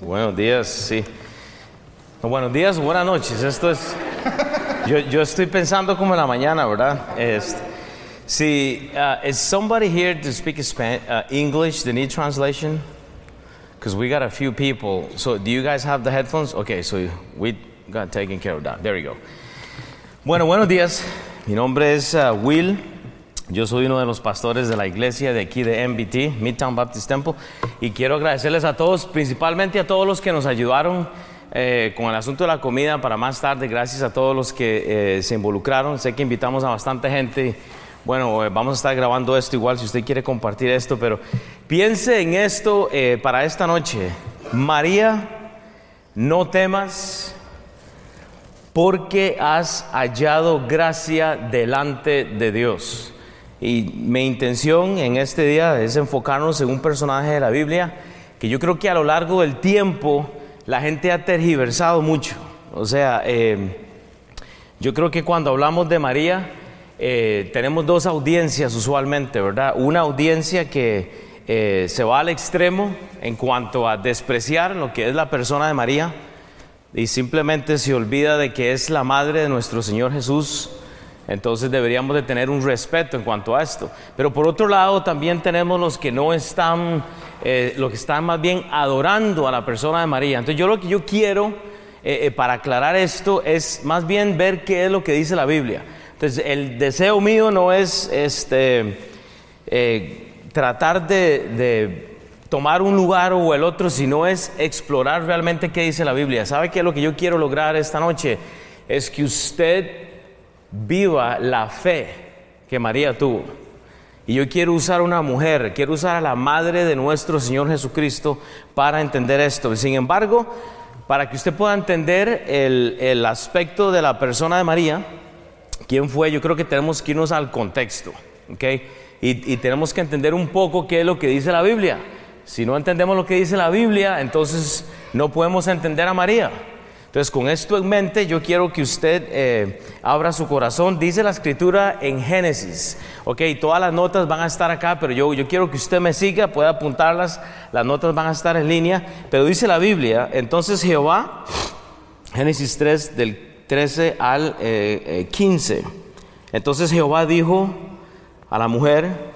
Buenos días, sí. No, buenos días, buenas noches. Esto es. Yo, yo estoy pensando como en la mañana, ¿verdad? Este, sí, uh, is somebody here to speak Span uh, English? They need translation? Because we got a few people. So, do you guys have the headphones? Okay, so we got taken care of that. There we go. Bueno, buenos días. Mi nombre es uh, Will. Yo soy uno de los pastores de la iglesia de aquí de MBT, Midtown Baptist Temple, y quiero agradecerles a todos, principalmente a todos los que nos ayudaron eh, con el asunto de la comida para más tarde. Gracias a todos los que eh, se involucraron. Sé que invitamos a bastante gente. Bueno, eh, vamos a estar grabando esto igual si usted quiere compartir esto, pero piense en esto para esta noche. María, no temas porque has hallado gracia delante de Dios. Y mi intención en este día es enfocarnos en un personaje de la Biblia que yo creo que a lo largo del tiempo la gente ha tergiversado mucho. O sea, eh, yo creo que cuando hablamos de María eh, tenemos dos audiencias usualmente, ¿verdad? Una audiencia que eh, se va al extremo en cuanto a despreciar lo que es la persona de María y simplemente se olvida de que es la madre de nuestro Señor Jesús. Entonces deberíamos de tener un respeto en cuanto a esto. Pero por otro lado también tenemos los que no están, eh, los que están más bien adorando a la persona de María. Entonces yo lo que yo quiero eh, eh, para aclarar esto es más bien ver qué es lo que dice la Biblia. Entonces el deseo mío no es este, tratar de, de tomar un lugar o el otro, sino es explorar realmente qué dice la Biblia. ¿Sabe qué es lo que yo quiero lograr esta noche? Es que usted viva la fe que María tuvo. Y yo quiero usar una mujer, quiero usar a la madre de nuestro Señor Jesucristo para entender esto. Sin embargo, para que usted pueda entender el, el aspecto de la persona de María, quién fue, yo creo que tenemos que irnos al contexto, ¿ok? Y, y tenemos que entender un poco qué es lo que dice la Biblia. Si no entendemos lo que dice la Biblia, entonces no podemos entender a María. Entonces, con esto en mente, yo quiero que usted eh, abra su corazón. Dice la escritura en Génesis. Ok, todas las notas van a estar acá, pero yo, yo quiero que usted me siga, pueda apuntarlas. Las notas van a estar en línea. Pero dice la Biblia, entonces Jehová, Génesis 3, del 13 al eh, eh, 15. Entonces Jehová dijo a la mujer,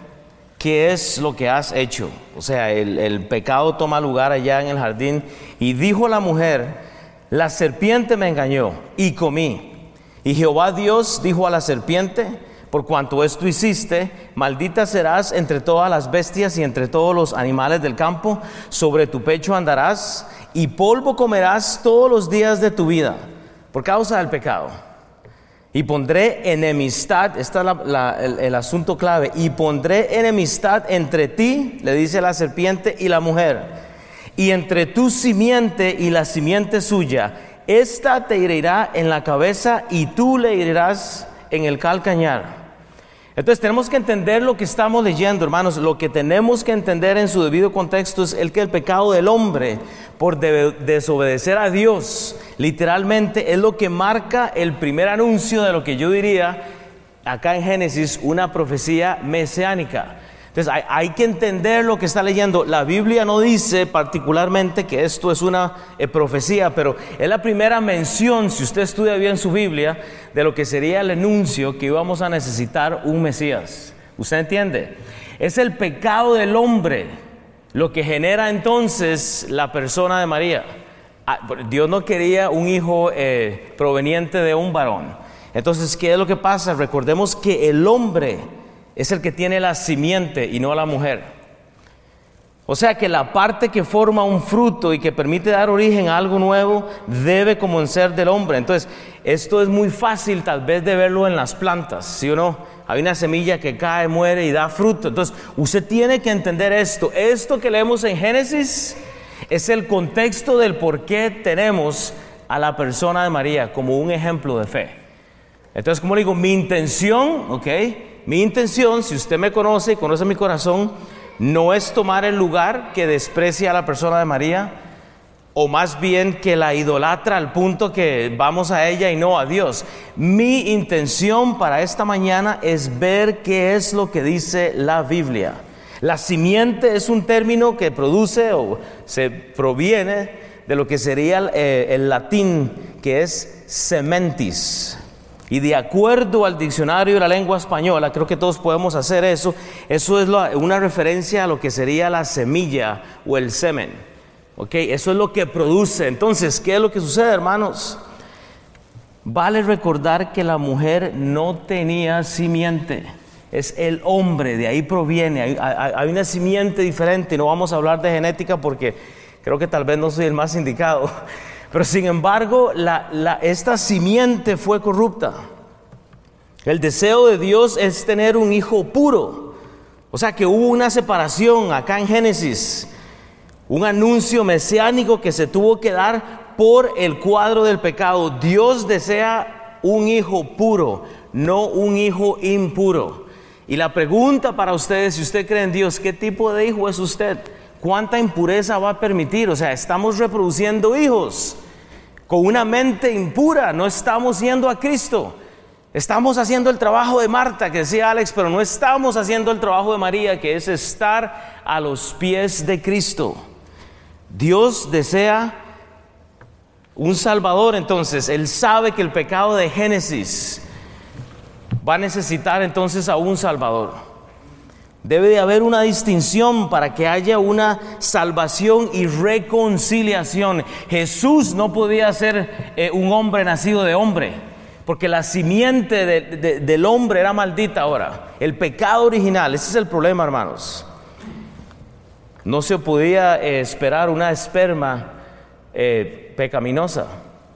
¿qué es lo que has hecho? O sea, el, el pecado toma lugar allá en el jardín. Y dijo la mujer, la serpiente me engañó y comí. Y Jehová Dios dijo a la serpiente, por cuanto esto hiciste, maldita serás entre todas las bestias y entre todos los animales del campo, sobre tu pecho andarás y polvo comerás todos los días de tu vida, por causa del pecado. Y pondré enemistad, este es el asunto clave, y pondré enemistad entre ti, le dice la serpiente, y la mujer y entre tu simiente y la simiente suya. Esta te herirá en la cabeza y tú le herirás en el calcañar. Entonces tenemos que entender lo que estamos leyendo, hermanos. Lo que tenemos que entender en su debido contexto es el que el pecado del hombre por de desobedecer a Dios, literalmente es lo que marca el primer anuncio de lo que yo diría acá en Génesis, una profecía mesiánica. Entonces hay, que entender lo que está leyendo. La Biblia no dice particularmente que esto es una eh, profecía, pero es la primera mención, si usted estudia bien su Biblia, de lo que sería el anuncio que íbamos a necesitar un Mesías. ¿Usted entiende? Es el pecado del hombre lo que genera entonces la persona de María. Dios no quería un hijo eh, proveniente de un varón. Entonces, ¿qué es lo que pasa? Recordemos que el hombre es el que tiene la simiente y no la mujer. O sea que la parte que forma un fruto y que permite dar origen a algo nuevo debe como del hombre. Entonces, esto es muy fácil tal vez de verlo en las plantas, ¿sí o no? Hay una semilla que cae, muere y da fruto. Entonces, usted tiene que entender esto. Esto que leemos en Génesis es el contexto del por qué tenemos a la persona de María como un ejemplo de fe. Entonces, como digo, mi intención, ¿ok? Mi intención, si usted me conoce y conoce mi corazón, no es tomar el lugar que desprecia a la persona de María, o más bien que la idolatra al punto que vamos a ella y no a Dios. Mi intención para esta mañana es ver qué es lo que dice la Biblia. La simiente es un término que produce o se proviene de lo que sería el, eh, el latín, que es sementis. Y de acuerdo al diccionario de la lengua española, creo que todos podemos hacer eso, eso es una referencia a lo que sería la semilla o el semen. ¿Ok? Eso es lo que produce. Entonces, ¿qué es lo que sucede, hermanos? Vale recordar que la mujer no tenía simiente. Es el hombre, de ahí proviene. Hay, una simiente diferente. No vamos a hablar de genética porque creo que tal vez no soy el más indicado. Pero sin embargo, esta simiente fue corrupta. El deseo de Dios es tener un hijo puro. O sea que hubo una separación acá en Génesis, un anuncio mesiánico que se tuvo que dar por el cuadro del pecado. Dios desea un hijo puro, no un hijo impuro. Y la pregunta para ustedes, si usted cree en Dios, ¿qué tipo de hijo es usted? ¿Cuánta impureza va a permitir? O sea, estamos reproduciendo hijos con una mente impura, no estamos yendo a Cristo. Estamos haciendo el trabajo de Marta, que decía Alex, pero no estamos haciendo el trabajo de María, que es estar a los pies de Cristo. Dios desea un Salvador, entonces, Él sabe que el pecado de Génesis va a necesitar entonces a un Salvador. Debe de haber una distinción para que haya una salvación y reconciliación. Jesús no podía ser eh, un hombre nacido de hombre, porque la simiente del hombre era maldita ahora. El pecado original, ese es el problema, hermanos. No se podía eh, esperar una esperma eh, pecaminosa.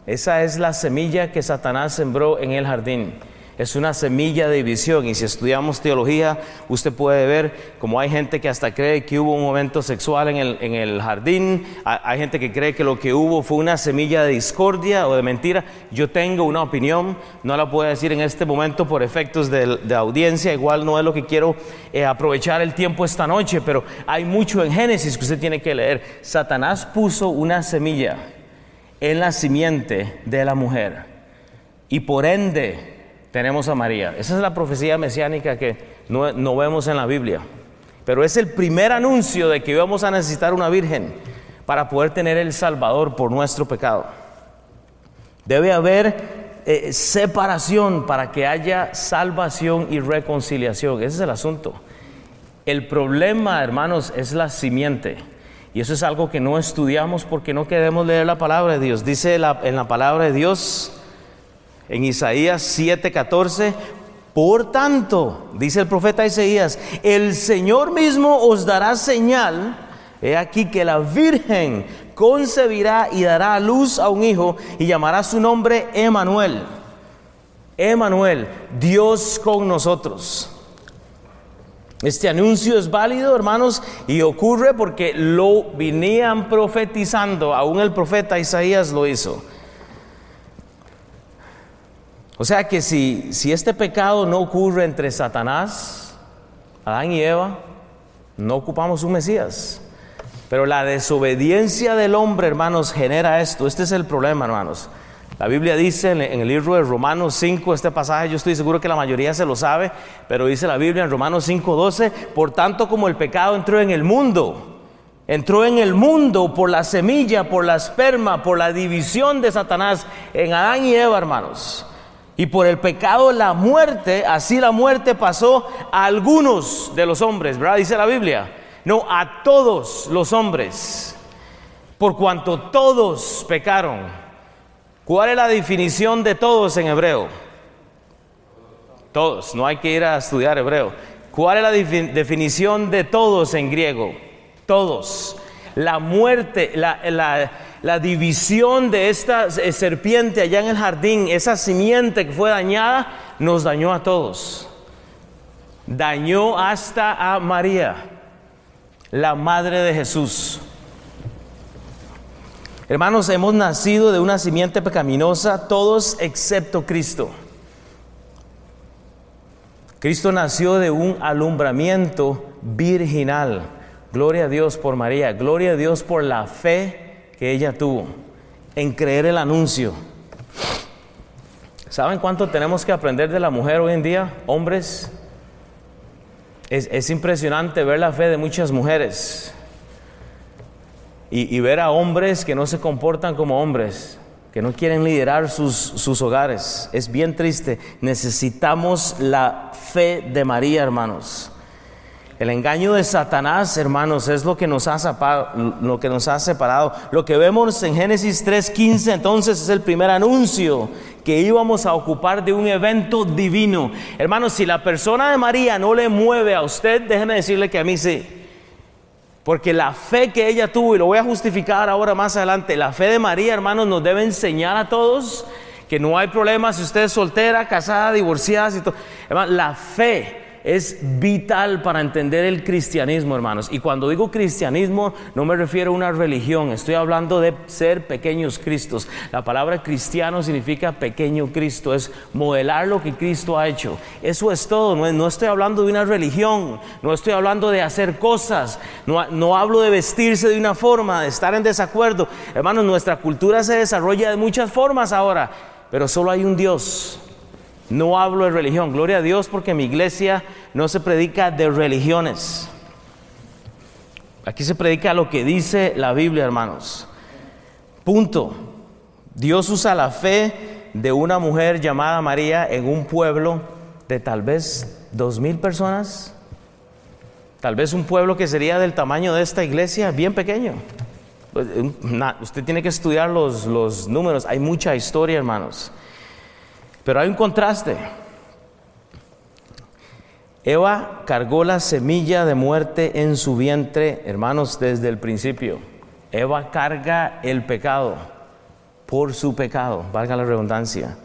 Esa es la semilla que Satanás sembró en el jardín es una semilla de división y si estudiamos teología usted puede ver como hay gente que hasta cree que hubo un momento sexual en el, jardín, hay gente que cree que lo que hubo fue una semilla de discordia o de mentira. Yo tengo una opinión, no la puedo decir en este momento por efectos de, audiencia, igual no es lo que quiero eh, aprovechar el tiempo esta noche, pero hay mucho en Génesis que usted tiene que leer. Satanás puso una semilla en la simiente de la mujer y por ende tenemos a María. Esa es la profecía mesiánica que no, vemos en la Biblia. Pero es el primer anuncio de que íbamos a necesitar una virgen para poder tener el Salvador por nuestro pecado. Debe haber eh, separación para que haya salvación y reconciliación. Ese es el asunto. El problema, hermanos, es la simiente. Y eso es algo que no estudiamos porque no queremos leer la palabra de Dios. Dice en la palabra de Dios, en Isaías 7:14, por tanto, dice el profeta Isaías, el Señor mismo os dará señal, he aquí que la Virgen concebirá y dará a luz a un hijo y llamará su nombre Emanuel. Emanuel, Dios con nosotros. Este anuncio es válido, hermanos, y ocurre porque lo venían profetizando, aún el profeta Isaías lo hizo. O sea que si, si este pecado no ocurre entre Satanás, Adán y Eva, no ocupamos un Mesías. Pero la desobediencia del hombre, hermanos, genera esto. Este es el problema, hermanos. La Biblia dice en, el libro de Romanos 5, este pasaje yo estoy seguro que la mayoría se lo sabe, pero dice la Biblia en Romanos 5, 12, por tanto como el pecado entró en el mundo, entró en el mundo por la semilla, por la esperma, por la división de Satanás en Adán y Eva, hermanos. Y por el pecado la muerte, así la muerte pasó a algunos de los hombres, ¿verdad? Dice la Biblia. No, a todos los hombres. Por cuanto todos pecaron. ¿Cuál es la definición de todos en hebreo? Todos, no hay que ir a estudiar hebreo. ¿Cuál es la definición de todos en griego? Todos. La muerte, la, la la división de esta eh, serpiente allá en el jardín, esa simiente que fue dañada, nos dañó a todos. Dañó hasta a María, la madre de Jesús. Hermanos, hemos nacido de una simiente pecaminosa, todos excepto Cristo. Cristo nació de un alumbramiento virginal. Gloria a Dios por María, gloria a Dios por la fe que ella tuvo en creer el anuncio. ¿Saben cuánto tenemos que aprender de la mujer hoy en día, hombres? es, es impresionante ver la fe de muchas mujeres y, y ver a hombres que no se comportan como hombres, que no quieren liderar sus, sus hogares. Es bien triste. Necesitamos la fe de María, hermanos. El engaño de Satanás, hermanos, es lo que nos ha separado. Lo, que nos ha separado. lo que vemos en Génesis 3:15, entonces es el primer anuncio que íbamos a ocupar de un evento divino. Hermanos, si la persona de María no le mueve a usted, déjeme decirle que a mí sí. Porque la fe que ella tuvo, y lo voy a justificar ahora más adelante, la fe de María, hermanos, nos debe enseñar a todos que no hay problema si usted es soltera, casada, divorciada, y todo. la fe es vital para entender el cristianismo, hermanos. Y cuando digo cristianismo, no me refiero a una religión, estoy hablando de ser pequeños Cristos. La palabra cristiano significa pequeño Cristo, es modelar lo que Cristo ha hecho. Eso es todo, no, estoy hablando de una religión, no estoy hablando de hacer cosas, no, no hablo de vestirse de una forma, de estar en desacuerdo. Hermanos, nuestra cultura se desarrolla de muchas formas ahora, pero solo hay un Dios. No hablo de religión, gloria a Dios porque mi iglesia no se predica de religiones. Aquí se predica lo que dice la Biblia, hermanos. Punto. Dios usa la fe de una mujer llamada María en un pueblo de tal vez dos mil personas. Tal vez un pueblo que sería del tamaño de esta iglesia, bien pequeño. Pues, usted tiene que estudiar los, los números. Hay mucha historia, hermanos. Pero hay un contraste. Eva cargó la semilla de muerte en su vientre, hermanos, desde el principio. Eva carga el pecado por su pecado, valga la redundancia.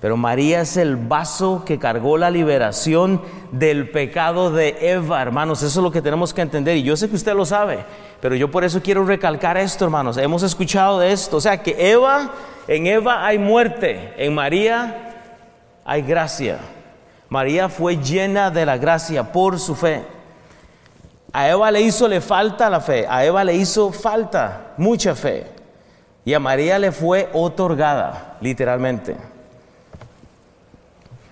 Pero María es el vaso que cargó la liberación del pecado de Eva, hermanos. Eso es lo que tenemos que entender. Y yo sé que usted lo sabe, pero yo por eso quiero recalcar esto, hermanos. Hemos escuchado de esto. O sea, que Eva, en Eva hay muerte, en María hay gracia. María fue llena de la gracia por su fe. A Eva le hizo le falta la fe, a Eva le hizo falta mucha fe. Y a María le fue otorgada, literalmente.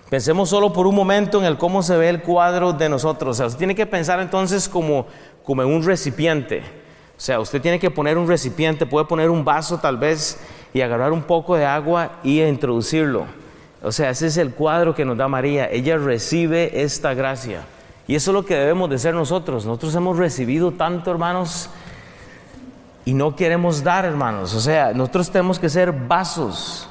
Pensemos solo por un momento en el cómo se ve el cuadro de nosotros. O sea, usted tiene que pensar entonces como, como en un recipiente. O sea, usted tiene que poner un recipiente, puede poner un vaso tal vez y agarrar un poco de agua y introducirlo. O sea, ese es el cuadro que nos da María. Ella recibe esta gracia. Y eso es lo que debemos de ser nosotros. Nosotros hemos recibido tanto, hermanos, y no queremos dar, hermanos. O sea, nosotros tenemos que ser vasos.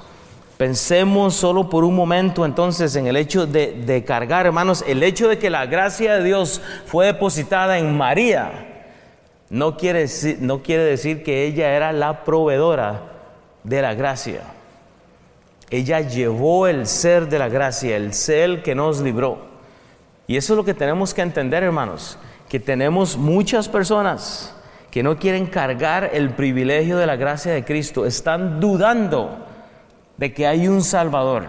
Pensemos solo por un momento entonces en el hecho de, cargar, hermanos, el hecho de que la gracia de Dios fue depositada en María, no quiere, no quiere decir que ella era la proveedora de la gracia. Ella llevó el ser de la gracia, el ser que nos libró. Y eso es lo que tenemos que entender, hermanos, que tenemos muchas personas que no quieren cargar el privilegio de la gracia de Cristo, están dudando de que hay un Salvador,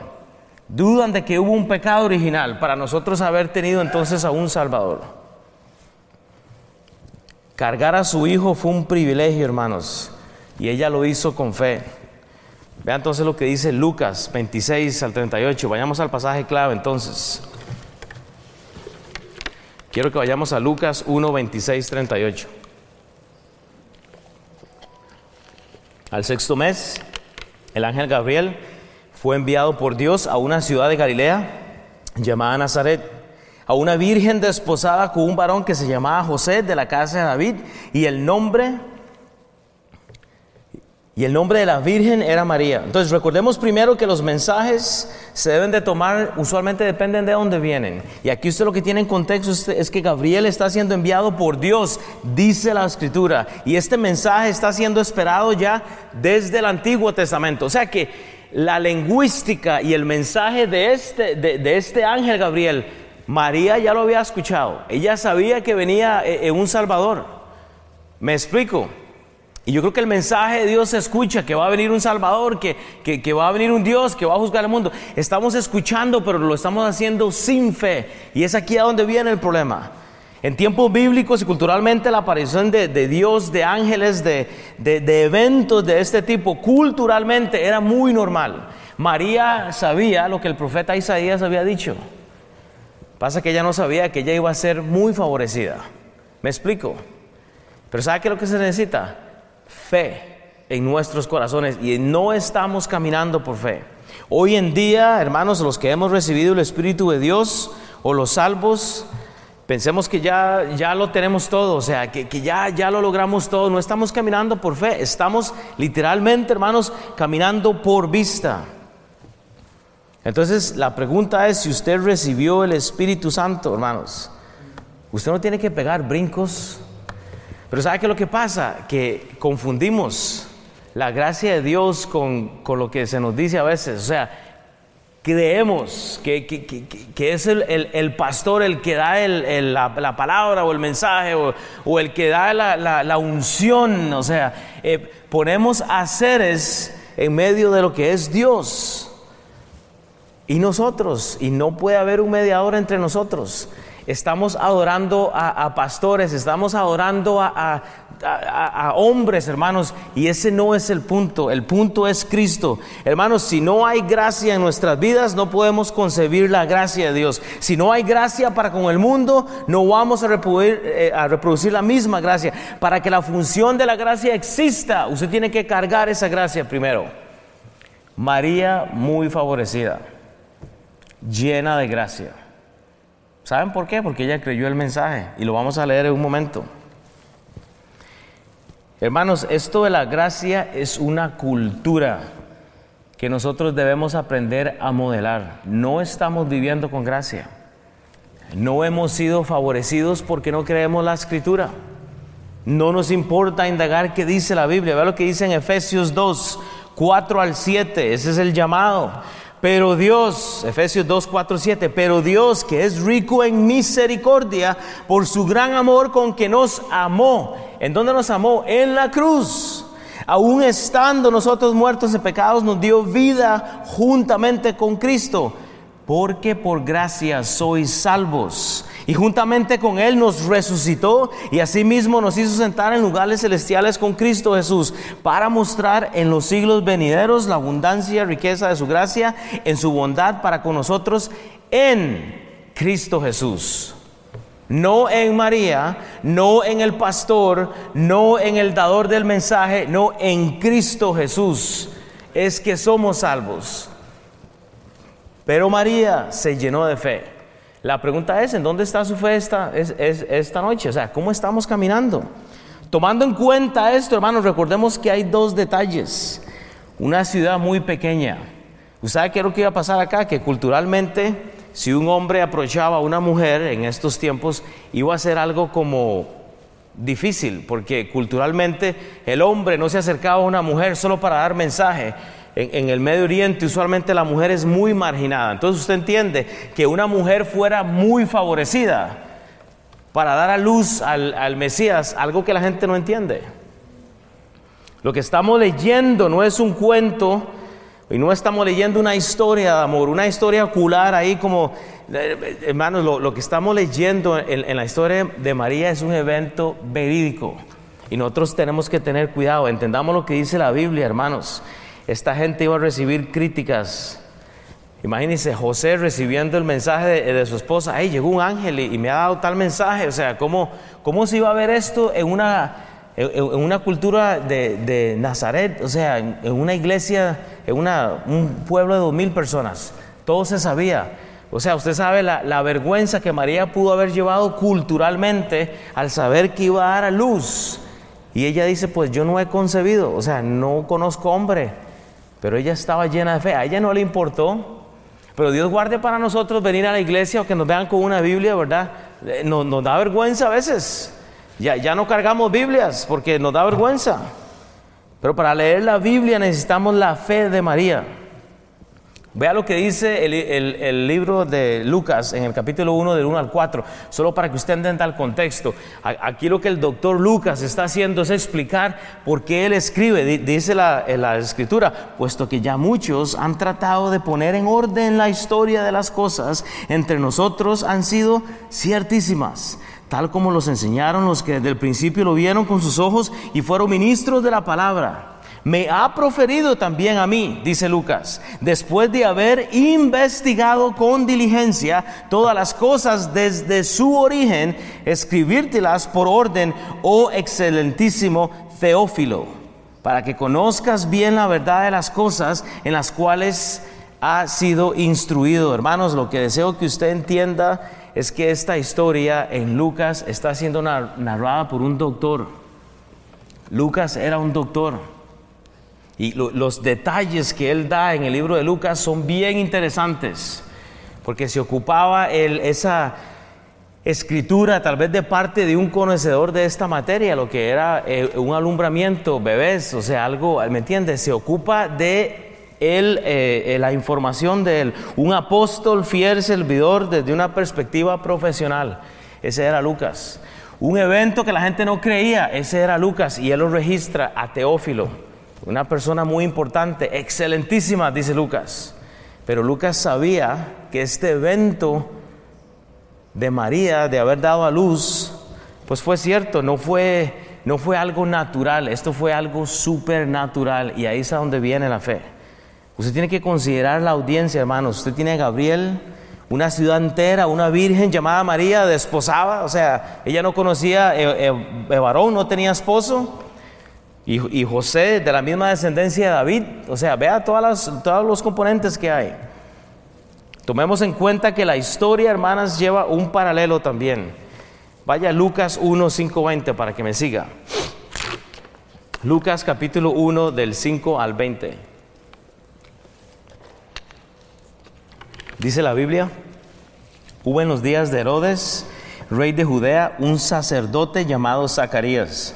dudan de que hubo un pecado original para nosotros haber tenido entonces a un Salvador. Cargar a su hijo fue un privilegio, hermanos, y ella lo hizo con fe. Vean entonces lo que dice Lucas 26 al 38. Vayamos al pasaje clave entonces. Quiero que vayamos a Lucas 1, 26, 38. Al sexto mes, el ángel Gabriel fue enviado por Dios a una ciudad de Galilea llamada Nazaret, a una virgen desposada con un varón que se llamaba José de la casa de David, y el nombre y el nombre de la Virgen era María. Entonces recordemos primero que los mensajes se deben de tomar, usualmente dependen de dónde vienen. Y aquí usted lo que tiene en contexto es que Gabriel está siendo enviado por Dios, dice la escritura. Y este mensaje está siendo esperado ya desde el Antiguo Testamento. O sea que la lingüística y el mensaje de este, de, este ángel Gabriel, María ya lo había escuchado. Ella sabía que venía eh, eh, un Salvador. ¿Me explico? Y yo creo que el mensaje de Dios se escucha, que va a venir un Salvador, que, que, va a venir un Dios, que va a juzgar el mundo. Estamos escuchando, pero lo estamos haciendo sin fe. Y es aquí a donde viene el problema. En tiempos bíblicos y culturalmente la aparición de, de Dios, de ángeles, de, de, de eventos de este tipo, culturalmente era muy normal. María sabía lo que el profeta Isaías había dicho. Pasa que ella no sabía que ella iba a ser muy favorecida. ¿Me explico? Pero ¿sabe qué es lo que se necesita? Fe en nuestros corazones y no estamos caminando por fe. Hoy en día, hermanos, los que hemos recibido el Espíritu de Dios o los salvos, pensemos que ya, ya lo tenemos todo, o sea, que, que ya, ya lo logramos todo. No estamos caminando por fe, estamos literalmente, hermanos, caminando por vista. Entonces, la pregunta es si usted recibió el Espíritu Santo, hermanos. Usted no tiene que pegar brincos. Pero ¿sabe qué es lo que pasa? Que confundimos la gracia de Dios con, con lo que se nos dice a veces. O sea, creemos que, que, que, es el, el, pastor el que da el, la, la, palabra o el mensaje o, o el que da la, la, la unción. O sea, eh, ponemos a seres en medio de lo que es Dios y nosotros, y no puede haber un mediador entre nosotros. Estamos adorando a, pastores, estamos adorando a, hombres, hermanos, y ese no es el punto, el punto es Cristo. Hermanos, si no hay gracia en nuestras vidas, no podemos concebir la gracia de Dios. Si no hay gracia para con el mundo, no vamos a reproducir, eh, a reproducir la misma gracia. Para que la función de la gracia exista, usted tiene que cargar esa gracia primero. María muy favorecida llena de gracia. ¿Saben por qué? Porque ella creyó el mensaje y lo vamos a leer en un momento. Hermanos, esto de la gracia es una cultura que nosotros debemos aprender a modelar. No estamos viviendo con gracia. No hemos sido favorecidos porque no creemos la escritura. No nos importa indagar qué dice la Biblia. Vea lo que dice en Efesios 2, 4 al 7. Ese es el llamado. Pero Dios, Efesios 2, 4, 7, pero Dios que es rico en misericordia por su gran amor con que nos amó. ¿En dónde nos amó? En la cruz. Aún estando nosotros muertos en pecados, nos dio vida juntamente con Cristo. Porque por gracia sois salvos y juntamente con Él nos resucitó y asimismo nos hizo sentar en lugares celestiales con Cristo Jesús para mostrar en los siglos venideros la abundancia y riqueza de su gracia en su bondad para con nosotros en Cristo Jesús. No en María, no en el pastor, no en el dador del mensaje, no en Cristo Jesús. Es que somos salvos. Pero María se llenó de fe. La pregunta es, ¿en dónde está su fe esta, noche? O sea, ¿cómo estamos caminando? Tomando en cuenta esto, hermanos, recordemos que hay dos detalles. Una ciudad muy pequeña. ¿Usted sabe qué es lo que iba a pasar acá? Que culturalmente, si un hombre aprovechaba a una mujer en estos tiempos, iba a ser algo como difícil, porque culturalmente el hombre no se acercaba a una mujer solo para dar mensaje, en, el Medio Oriente usualmente la mujer es muy marginada. Entonces usted entiende que una mujer fuera muy favorecida para dar a luz al, al Mesías, algo que la gente no entiende. Lo que estamos leyendo no es un cuento y no estamos leyendo una historia de amor, una historia ocular ahí como, eh, hermanos, lo, que estamos leyendo en, en, la historia de María es un evento verídico. Y nosotros tenemos que tener cuidado, entendamos lo que dice la Biblia, hermanos esta gente iba a recibir críticas. Imagínense José recibiendo el mensaje de, su esposa, ay, llegó un ángel y, me ha dado tal mensaje, o sea, ¿cómo, cómo se iba a ver esto en una, en, una cultura de, Nazaret, o sea, en, una iglesia, en una, un pueblo de dos mil personas? Todo se sabía. O sea, usted sabe la, la, vergüenza que María pudo haber llevado culturalmente al saber que iba a dar a luz. Y ella dice, pues yo no he concebido, o sea, no conozco hombre. Pero ella estaba llena de fe, a ella no le importó. Pero Dios guarde para nosotros venir a la iglesia o que nos vean con una Biblia, ¿verdad? Eh, nos, da vergüenza a veces. Ya, ya no cargamos Biblias porque nos da vergüenza. Pero para leer la Biblia necesitamos la fe de María. Vea lo que dice el, libro de Lucas en el capítulo 1 del 1 al 4, solo para que usted entienda el contexto. Aquí lo que el doctor Lucas está haciendo es explicar por qué él escribe, dice la, la escritura, puesto que ya muchos han tratado de poner en orden la historia de las cosas, entre nosotros han sido ciertísimas tal como los enseñaron los que desde el principio lo vieron con sus ojos y fueron ministros de la palabra. Me ha proferido también a mí, dice Lucas, después de haber investigado con diligencia todas las cosas desde su origen, escribírtelas por orden, oh excelentísimo Teófilo, para que conozcas bien la verdad de las cosas en las cuales ha sido instruido. Hermanos, lo que deseo que usted entienda es que esta historia en Lucas está siendo narrada por un doctor. Lucas era un doctor. Y los detalles que él da en el libro de Lucas son bien interesantes, porque se ocupaba esa escritura tal vez de parte de un conocedor de esta materia, lo que era eh, un alumbramiento, bebés, o sea, algo, ¿me entiendes? Se ocupa de eh, eh, la información de él, un apóstol fiel servidor desde una perspectiva profesional. Ese era Lucas. Un evento que la gente no creía, ese era Lucas, y él lo registra a Teófilo. Una persona muy importante, excelentísima, dice Lucas. Pero Lucas sabía que este evento de María, de haber dado a luz, pues fue cierto, no fue, no fue algo natural, esto fue algo supernatural y ahí es a donde viene la fe. Usted tiene que considerar la audiencia, hermanos. Usted tiene a Gabriel, una ciudad entera, una virgen llamada María, desposada, o sea, ella no conocía, el eh, eh, varón no tenía esposo. Y, José de la misma descendencia de David, o sea, vea todas todos los componentes que hay. Tomemos en cuenta que la historia, hermanas, lleva un paralelo también. Vaya Lucas 1, 5, 20 para que me siga. Lucas capítulo 1 del 5 al 20. Dice la Biblia, hubo en los días de Herodes, rey de Judea, un sacerdote llamado Zacarías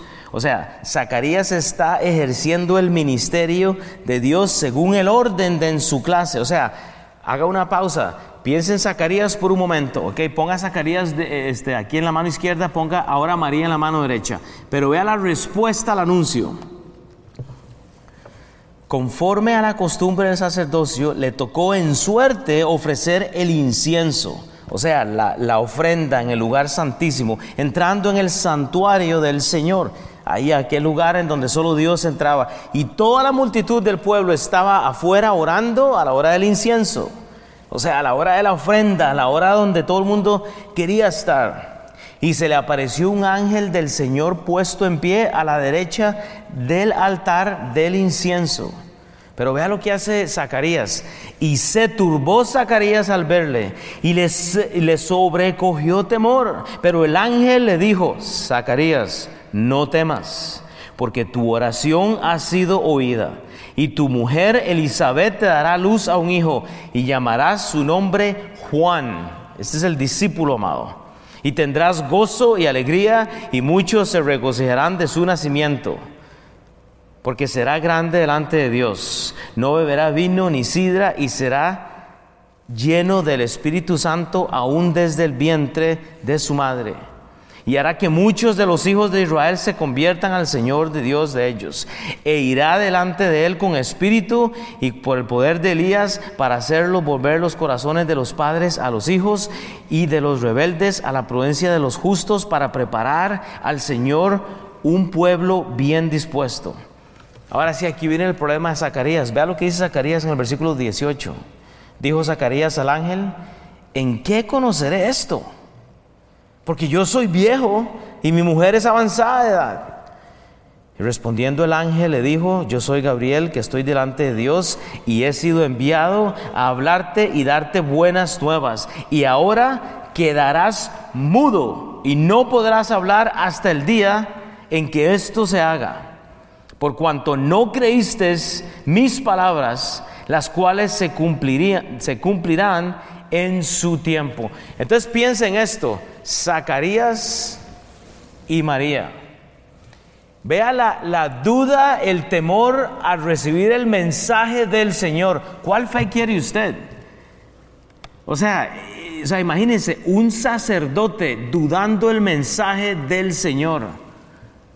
o sea, Zacarías está ejerciendo el ministerio de Dios según el orden de en su clase. O sea, haga una pausa. Piense en Zacarías por un momento, ¿ok? Ponga Zacarías de, este, aquí en la mano izquierda, ponga ahora María en la mano derecha. Pero vea la respuesta al anuncio. Conforme a la costumbre del sacerdocio, le tocó en suerte ofrecer el incienso, o sea, la ofrenda en el lugar santísimo, entrando en el santuario del Señor ahí aquel lugar en donde solo Dios entraba. Y toda la multitud del pueblo estaba afuera orando a la hora del incienso. O sea, a la hora de la ofrenda, a la hora donde todo el mundo quería estar. Y se le apareció un ángel del Señor puesto en pie a la derecha del altar del incienso. Pero vea lo que hace Zacarías. Y se turbó Zacarías al verle y le sobrecogió temor. Pero el ángel le dijo, Zacarías, no temas, porque tu oración ha sido oída. Y tu mujer Elizabeth te dará luz a un hijo y llamarás su nombre Juan. Este es el discípulo amado. Y tendrás gozo y alegría y muchos se regocijarán de su nacimiento. Porque será grande delante de Dios. No beberá vino ni sidra y será lleno del Espíritu Santo aún desde el vientre de su madre y hará que muchos de los hijos de Israel se conviertan al Señor de Dios de ellos. E irá delante de él con espíritu y por el poder de Elías para hacerlo volver los corazones de los padres a los hijos y de los rebeldes a la prudencia de los justos para preparar al Señor un pueblo bien dispuesto. Ahora sí, aquí viene el problema de Zacarías. Vea lo que dice Zacarías en el versículo 18. Dijo Zacarías al ángel, ¿en qué conoceré esto? Porque yo soy viejo y mi mujer es avanzada de edad. Y respondiendo el ángel le dijo, yo soy Gabriel que estoy delante de Dios y he sido enviado a hablarte y darte buenas nuevas. Y ahora quedarás mudo y no podrás hablar hasta el día en que esto se haga. Por cuanto no creíste mis palabras, las cuales se, se cumplirán en su tiempo. Entonces piensa en esto, Zacarías y María. Vea la, la, duda, el temor al recibir el mensaje del Señor. ¿Cuál fe quiere usted? O sea, o sea, imagínense un sacerdote dudando el mensaje del Señor.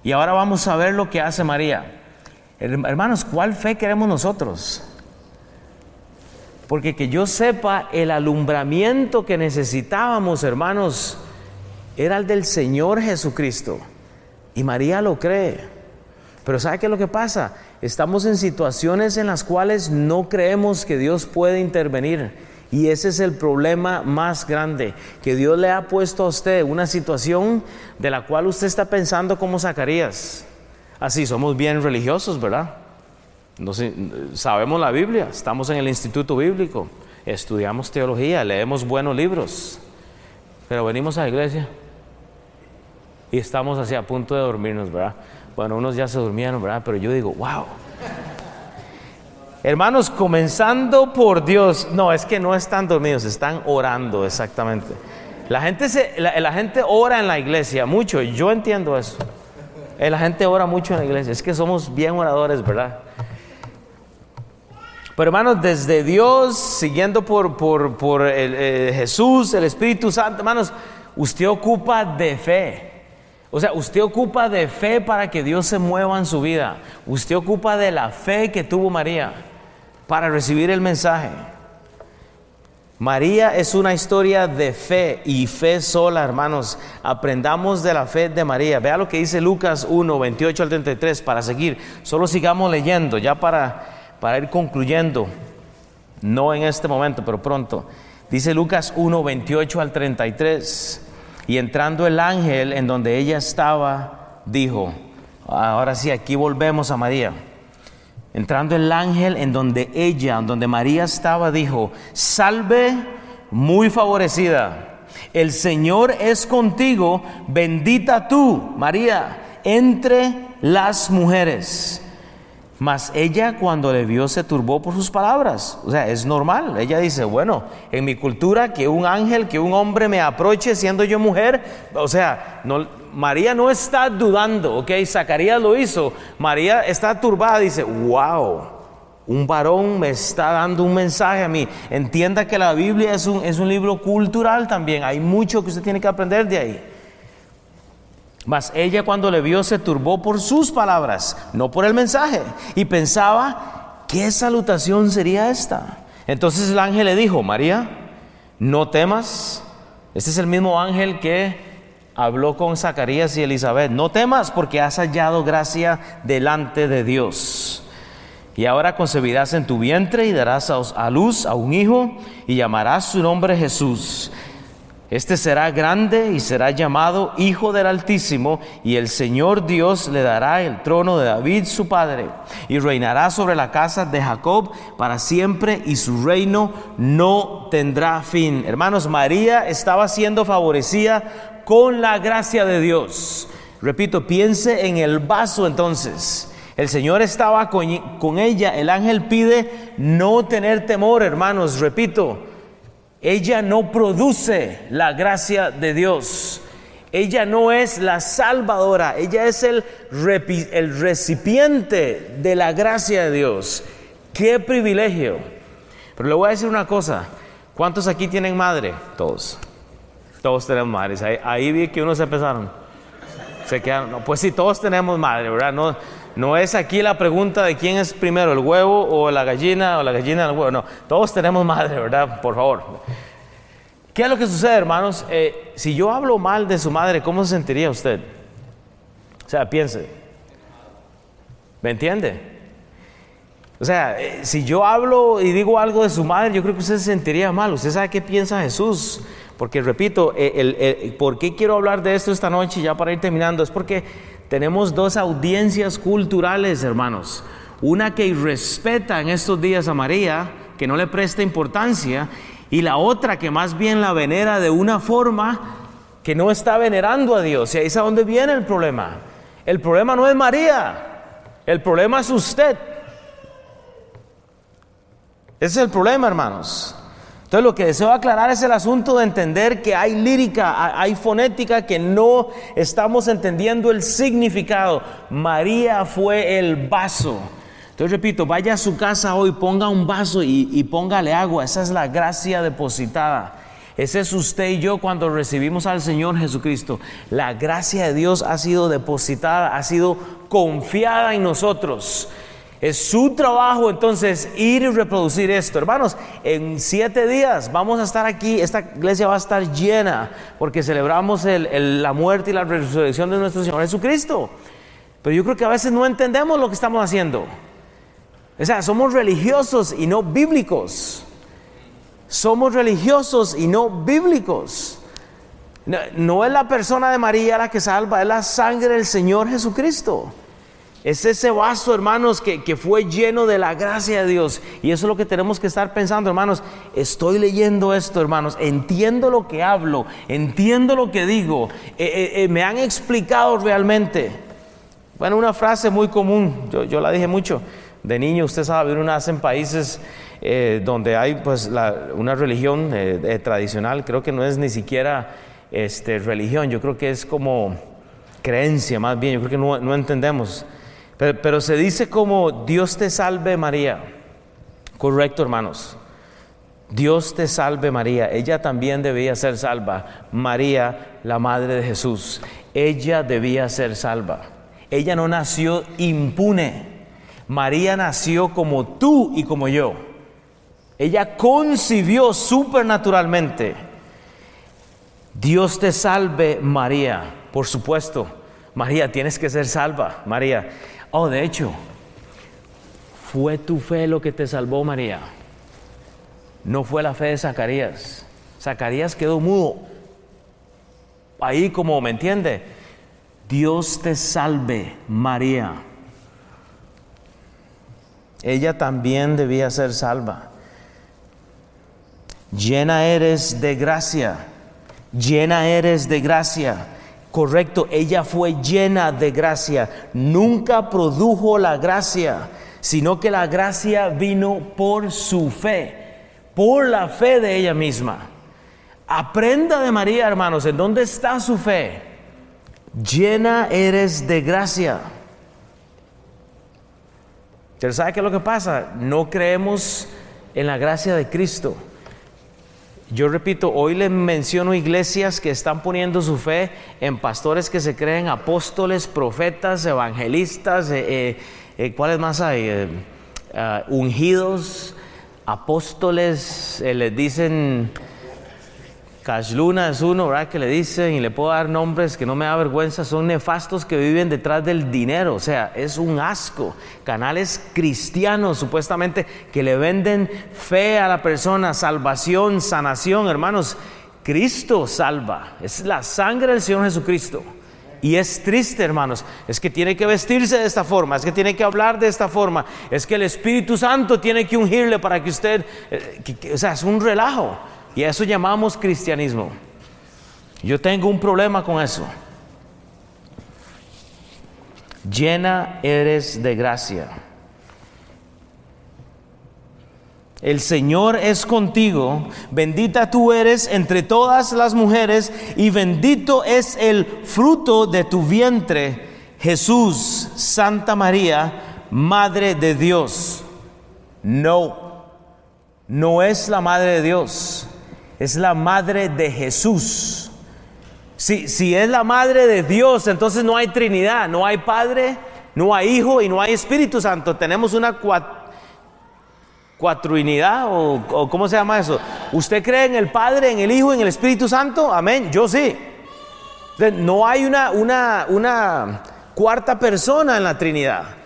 Y ahora vamos a ver lo que hace María. Hermanos, ¿cuál fe queremos nosotros? Porque que yo sepa, el alumbramiento que necesitábamos, hermanos, era el del Señor Jesucristo. Y María lo cree. Pero ¿sabe qué es lo que pasa? Estamos en situaciones en las cuales no creemos que Dios puede intervenir. Y ese es el problema más grande, que Dios le ha puesto a usted una situación de la cual usted está pensando como Zacarías. Así, somos bien religiosos, ¿verdad? Sabemos la Biblia, estamos en el instituto bíblico, estudiamos teología, leemos buenos libros, pero venimos a la iglesia y estamos así a punto de dormirnos, ¿verdad? Bueno, unos ya se durmieron, ¿verdad? Pero yo digo, wow. Hermanos, comenzando por Dios, no, es que no están dormidos, están orando exactamente. La gente, se, la, gente ora en la iglesia mucho, yo entiendo eso. Eh, la gente ora mucho en la iglesia, es que somos bien oradores, ¿verdad? Pero hermanos, desde Dios, siguiendo por, por, eh, Jesús, el Espíritu Santo, hermanos, usted ocupa de fe. O sea, usted ocupa de fe para que Dios se mueva en su vida. Usted ocupa de la fe que tuvo María para recibir el mensaje. María es una historia de fe y fe sola, hermanos. Aprendamos de la fe de María. Vea lo que dice Lucas 1, 28 al 33 para seguir. Solo sigamos leyendo, ya para para ir concluyendo, no en este momento, pero pronto. Dice Lucas 1, 28 al 33. Y entrando el ángel en donde ella estaba, dijo, ahora sí, aquí volvemos a María. Entrando el ángel en donde ella, donde María estaba, dijo, salve muy favorecida, el Señor es contigo, bendita tú, María, entre las mujeres. Mas ella cuando le vio se turbó por sus palabras. O sea, es normal. Ella dice, bueno, en mi cultura que un ángel, que un hombre me aproche siendo yo mujer, o sea, María no está dudando, ok, Zacarías lo hizo. María está turbada, dice, wow, un varón me está dando un mensaje a mí. Entienda que la Biblia es un, es un libro cultural también. Hay mucho que usted tiene que aprender de ahí. Mas ella cuando le vio se turbó por sus palabras, no por el mensaje, y pensaba, ¿qué salutación sería esta? Entonces el ángel le dijo, María, no temas. Este es el mismo ángel que habló con Zacarías y Elizabeth. No temas porque has hallado gracia delante de Dios. Y ahora concebirás en tu vientre y darás a luz a un hijo y llamarás su nombre Jesús. Este será grande y será llamado Hijo del Altísimo, y el Señor Dios le dará el trono de David su padre, y reinará sobre la casa de Jacob para siempre, y su reino no tendrá fin. Hermanos, María estaba siendo favorecida con la gracia de Dios. Repito, piense en el vaso entonces. El Señor estaba con, ella, el ángel pide no tener temor, hermanos, repito ella no produce la gracia de Dios. Ella no es la salvadora, ella es el, el recipiente de la gracia de Dios. Qué privilegio. Pero le voy a decir una cosa. ¿Cuántos aquí tienen madre? Todos. Todos tenemos madres. Ahí, vi que unos empezaron. Se quedaron. pues sí, todos tenemos madre, ¿verdad? No, no es aquí la pregunta de quién es primero, el huevo o la gallina o la gallina el huevo. No, todos tenemos madre, ¿verdad? Por favor. ¿Qué es lo que sucede, hermanos? Eh, si yo hablo mal de su madre, ¿cómo se sentiría usted? O sea, piense. ¿Me entiende? O sea, eh, si yo hablo y digo algo de su madre, yo creo que usted se sentiría mal. ¿Usted sabe qué piensa Jesús? Porque repito, eh, ¿por qué quiero hablar de esto esta noche ya para ir terminando? Es porque tenemos dos audiencias culturales, hermanos. Una que respeta en estos días a María, que no le presta importancia, y la otra que más bien la venera de una forma que no está venerando a Dios. Y ahí es a dónde viene el problema. El problema no es María, el problema es usted. Ese es el problema, hermanos. Entonces lo que deseo aclarar es el asunto de entender que hay lírica, hay fonética que no estamos entendiendo el significado. María fue el vaso. Entonces repito, vaya a su casa hoy, ponga un vaso y, y póngale agua. Esa es la gracia depositada. Ese es usted y yo cuando recibimos al Señor Jesucristo. La gracia de Dios ha sido depositada, ha sido confiada en nosotros. Es su trabajo entonces ir y reproducir esto. Hermanos, en siete días vamos a estar aquí, esta iglesia va a estar llena porque celebramos la muerte y la resurrección de nuestro Señor Jesucristo. Pero yo creo que a veces no entendemos lo que estamos haciendo. O sea, somos religiosos y no bíblicos. Somos religiosos y no bíblicos. No, es la persona de María la que salva, es la sangre del Señor Jesucristo. Es ese vaso, hermanos, que, que, fue lleno de la gracia de Dios. Y eso es lo que tenemos que estar pensando, hermanos. Estoy leyendo esto, hermanos. Entiendo lo que hablo, entiendo lo que digo. Eh, eh, eh, me han explicado realmente. Bueno, una frase muy común, yo, yo la dije mucho. De niño, usted sabe, uno nace en países donde hay pues una religión tradicional, creo que no es ni siquiera este, religión, yo creo que es como creencia más bien, yo creo que no, entendemos. Pero, se dice como Dios te salve María. Correcto, hermanos. Dios te salve María. Ella también debía ser salva. María, la madre de Jesús. Ella debía ser salva. Ella no nació impune. María nació como tú y como yo. Ella concibió supernaturalmente. Dios te salve María, por supuesto. María, tienes que ser salva, María. Oh, de hecho, fue tu fe lo que te salvó, María. No fue la fe de Zacarías. Zacarías quedó mudo. Ahí como, ¿me entiende? Dios te salve, María. Ella también debía ser salva llena eres de gracia, llena eres de gracia. Correcto, ella fue llena de gracia, nunca produjo la gracia, sino que la gracia vino por su fe, por la fe de ella misma. Aprenda de María, hermanos, ¿en dónde está su fe? Llena eres de gracia. ¿Pero sabe qué es lo que pasa? No creemos en la gracia de Cristo. Yo repito, hoy les menciono iglesias que están poniendo su fe en pastores que se creen apóstoles, profetas, evangelistas, eh, eh, eh, ¿cuáles más hay? Ah, ungidos, apóstoles, les dicen Luna es uno, ¿verdad? Que le dicen y le puedo dar nombres que no me da vergüenza, son nefastos que viven detrás del dinero, o sea, es un asco. Canales cristianos supuestamente que le venden fe a la persona, salvación, sanación, hermanos. Cristo salva, es la sangre del Señor Jesucristo. Y es triste, hermanos, es que tiene que vestirse de esta forma, es que tiene que hablar de esta forma, es que el Espíritu Santo tiene que ungirle para que usted, eh, o sea, es un relajo. Y a eso llamamos cristianismo. Yo tengo un problema con eso. Llena eres de gracia. El Señor es contigo, bendita tú eres entre todas las mujeres y bendito es el fruto de tu vientre, Jesús, Santa María, Madre de Dios. No, no es la Madre de Dios es la madre de Jesús. Si, si es la madre de Dios, entonces no hay Trinidad, no hay Padre, no hay Hijo y no hay Espíritu Santo. Tenemos una cuatruinidad o, o ¿cómo se llama eso? ¿Usted cree en el Padre, en el Hijo, en el Espíritu Santo? Amén, yo sí. No hay una, una, una cuarta persona en la Trinidad.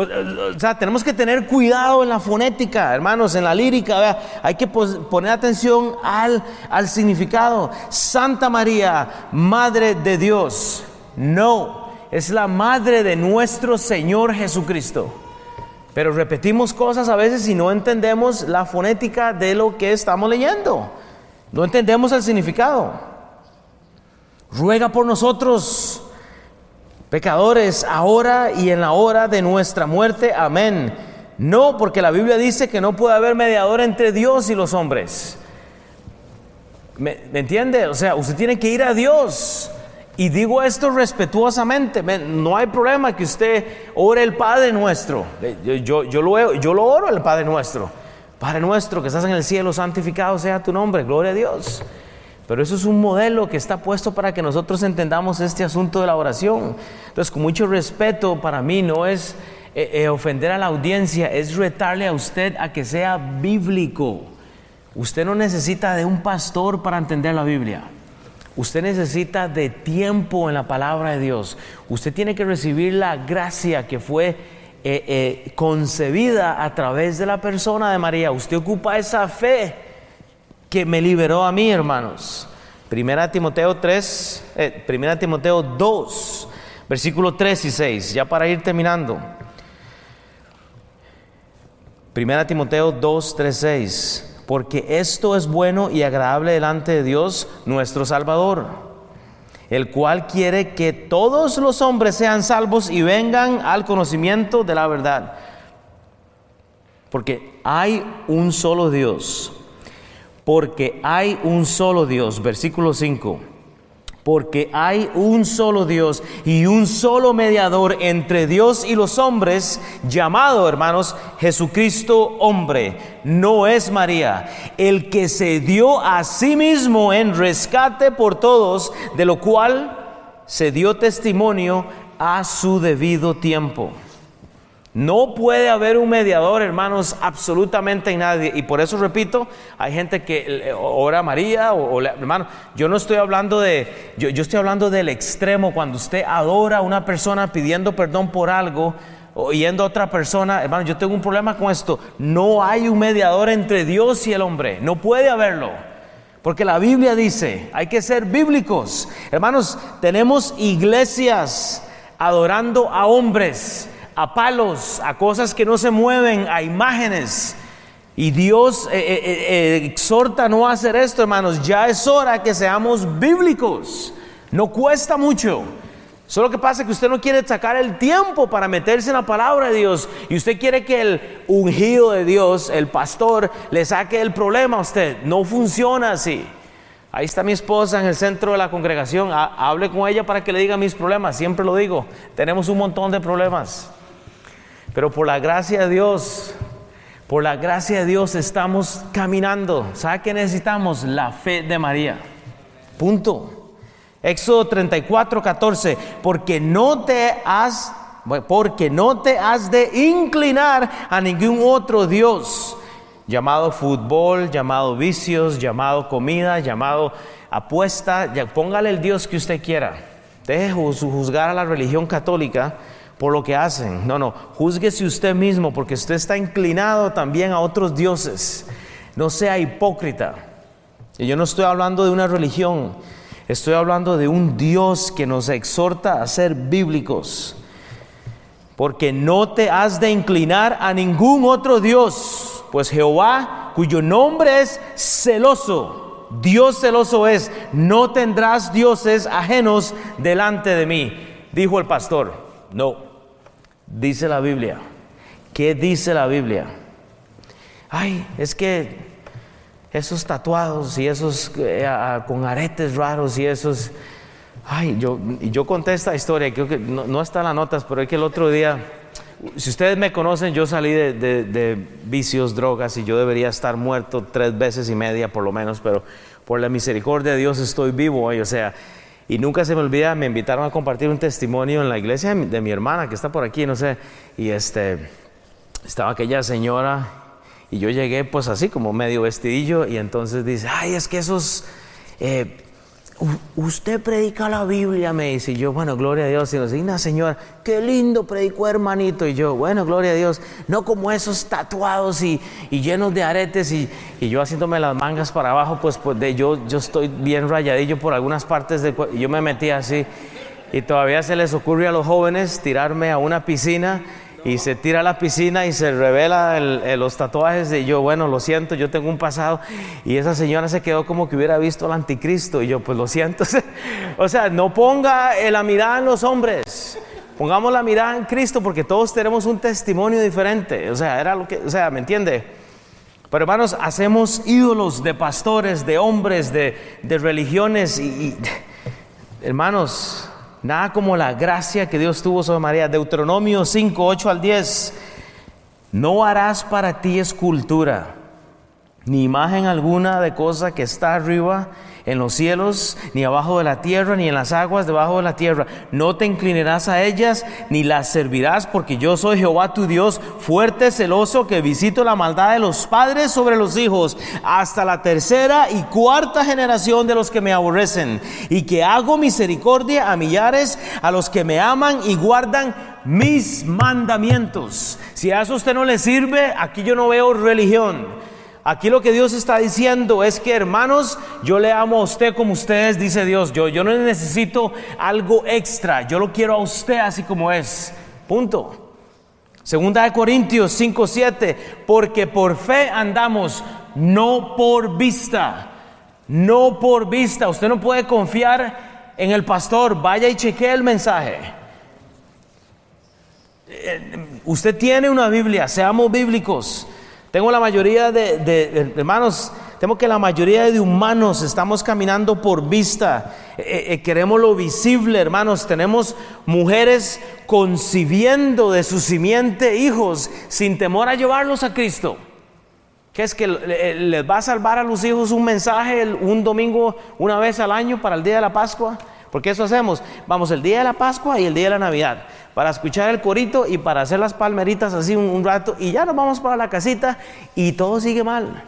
O, sea, tenemos que tener cuidado en la fonética, hermanos, en la lírica. Hay que poner atención al, al significado. Santa María, Madre de Dios. No, es la Madre de nuestro Señor Jesucristo. Pero repetimos cosas a veces y no entendemos la fonética de lo que estamos leyendo. No entendemos el significado. Ruega por nosotros pecadores, ahora y en la hora de nuestra muerte. Amén. No, porque la Biblia dice que no puede haber mediador entre Dios y los hombres. ¿Me, entiende? O sea, usted tiene que ir a Dios. Y digo esto respetuosamente, no hay problema que usted ore el Padre nuestro. Yo, yo, lo, yo lo oro el Padre nuestro. Padre nuestro que estás en el cielo, santificado sea tu nombre, gloria a Dios. Pero eso es un modelo que está puesto para que nosotros entendamos este asunto de la oración. Entonces, con mucho respeto, para mí no es eh, eh, ofender a la audiencia, es retarle a usted a que sea bíblico. Usted no necesita de un pastor para entender la Biblia. Usted necesita de tiempo en la palabra de Dios. Usted tiene que recibir la gracia que fue eh, concebida a través de la persona de María. Usted ocupa esa fe que me liberó a mí, hermanos. Primera Timoteo 3, eh, Primera Timoteo 2, versículo 3 y 6, ya para ir terminando. Primera Timoteo 2, 3, 6 porque esto es bueno y agradable delante de Dios nuestro Salvador, el cual quiere que todos los hombres sean salvos y vengan al conocimiento de la verdad. Porque hay un solo Dios, porque hay un solo Dios, versículo 5 porque hay un solo Dios y un solo mediador entre Dios y los hombres, llamado, hermanos, Jesucristo hombre. No es María, el que se dio a sí mismo en rescate por todos, de lo cual se dio testimonio a su debido tiempo. No puede haber un mediador, hermanos, absolutamente en nadie. Y por eso repito, hay gente que eh, ora a María o, hermano, yo no estoy hablando de, yo estoy hablando del extremo, cuando usted adora a una persona pidiendo perdón por algo, o yendo a otra persona, hermano, yo tengo un problema con esto. No hay un mediador entre Dios y el hombre, no puede haberlo. Porque la Biblia dice, hay que ser bíblicos. Hermanos, tenemos iglesias adorando a hombres a palos, a cosas que no se mueven, a imágenes. Y Dios eh, eh, eh, exhorta a no hacer esto, hermanos. Ya es hora que seamos bíblicos. No cuesta mucho. Solo que pasa que usted no quiere sacar el tiempo para meterse en la palabra de Dios y usted quiere que el ungido de Dios, el pastor, le saque el problema a usted. No funciona así. Ahí está mi esposa en el centro de la congregación. hable con ella para que le diga mis problemas. Siempre lo digo. Tenemos un montón de problemas. Pero por la gracia de Dios, por la gracia de Dios estamos caminando. ¿Sabe qué necesitamos? La fe de María. Punto. Éxodo 34, 14. Porque no te has, porque no te has de inclinar a ningún otro Dios. Llamado fútbol, llamado vicios, llamado comida, llamado apuesta. Póngale el Dios que usted quiera. Deje juzgar a la religión católica por lo que hacen. No, no, júzguese usted mismo porque usted está inclinado también a otros dioses. No sea hipócrita. Y yo no estoy hablando de una religión, estoy hablando de un Dios que nos exhorta a ser bíblicos. Porque no te has de inclinar a ningún otro Dios, pues Jehová, cuyo nombre es celoso, Dios celoso es, no tendrás dioses ajenos delante de mí, dijo el pastor. No, dice la Biblia. ¿Qué dice la Biblia? Ay, es que esos tatuados y esos eh, con aretes raros y esos... Ay, yo, yo conté esta historia, creo que no, está en las notas, pero es que el otro día, si ustedes me conocen, yo salí de, vicios, drogas y yo debería estar muerto tres veces y media por lo menos, pero por la misericordia de Dios estoy vivo hoy, o sea, y nunca se me olvida, me invitaron a compartir un testimonio en la iglesia de mi, hermana que está por aquí, no sé. Y este, estaba aquella señora y yo llegué pues así como medio vestidillo y entonces dice, ay, es que esos... Eh, usted predica la Biblia, me dice. Y yo, bueno, gloria a Dios. Y nos dice, señora, qué lindo predicó hermanito. Y yo, bueno, gloria a Dios. No como esos tatuados y, llenos de aretes. Y, yo haciéndome las mangas para abajo, pues, pues de, yo, yo estoy bien rayadillo por algunas partes del cuerpo. Y yo me metí así. Y todavía se les ocurre a los jóvenes tirarme a una piscina y se tira a la piscina y se revela los tatuajes y yo, bueno, lo siento, yo tengo un pasado y esa señora se quedó como que hubiera visto al anticristo y yo, pues lo siento. o sea, no ponga la mirada en los hombres, pongamos la mirada en Cristo porque todos tenemos un testimonio diferente. O sea, era lo que, o sea, ¿me entiende? Pero hermanos, hacemos ídolos de pastores, de hombres, de, religiones y, hermanos, nada como la gracia que Dios tuvo sobre María. Deuteronomio 5, 8 al 10. No harás para ti escultura, ni imagen alguna de cosa que está arriba en los cielos, ni abajo de la tierra, ni en las aguas debajo de la tierra. No te inclinarás a ellas, ni las servirás, porque yo soy Jehová tu Dios, fuerte, celoso, que visito la maldad de los padres sobre los hijos, hasta la tercera y cuarta generación de los que me aborrecen, y que hago misericordia a millares, a los que me aman y guardan mis mandamientos. Si a eso usted no le sirve, aquí yo no veo religión. Aquí lo que Dios está diciendo es que hermanos, yo le amo a usted como ustedes, dice Dios. Yo, yo no necesito algo extra, yo lo quiero a usted así como es. Punto. Segunda de Corintios 5, 7, porque por fe andamos, no por vista. No por vista. Usted no puede confiar en el pastor. Vaya y chequee el mensaje. Eh, usted tiene una Biblia, seamos bíblicos. Tengo la mayoría de, hermanos, tengo que la mayoría de humanos estamos caminando por vista. Eh, eh, eh, queremos lo visible, hermanos. Tenemos mujeres concibiendo de su simiente hijos sin temor a llevarlos a Cristo. ¿Qué es que les va a salvar a los hijos un mensaje un domingo una vez al año para el día de la Pascua? Porque eso hacemos. Vamos el día de la Pascua y el día de la Navidad para escuchar el corito y para hacer las palmeritas así un, rato y ya nos vamos para la casita y todo sigue mal.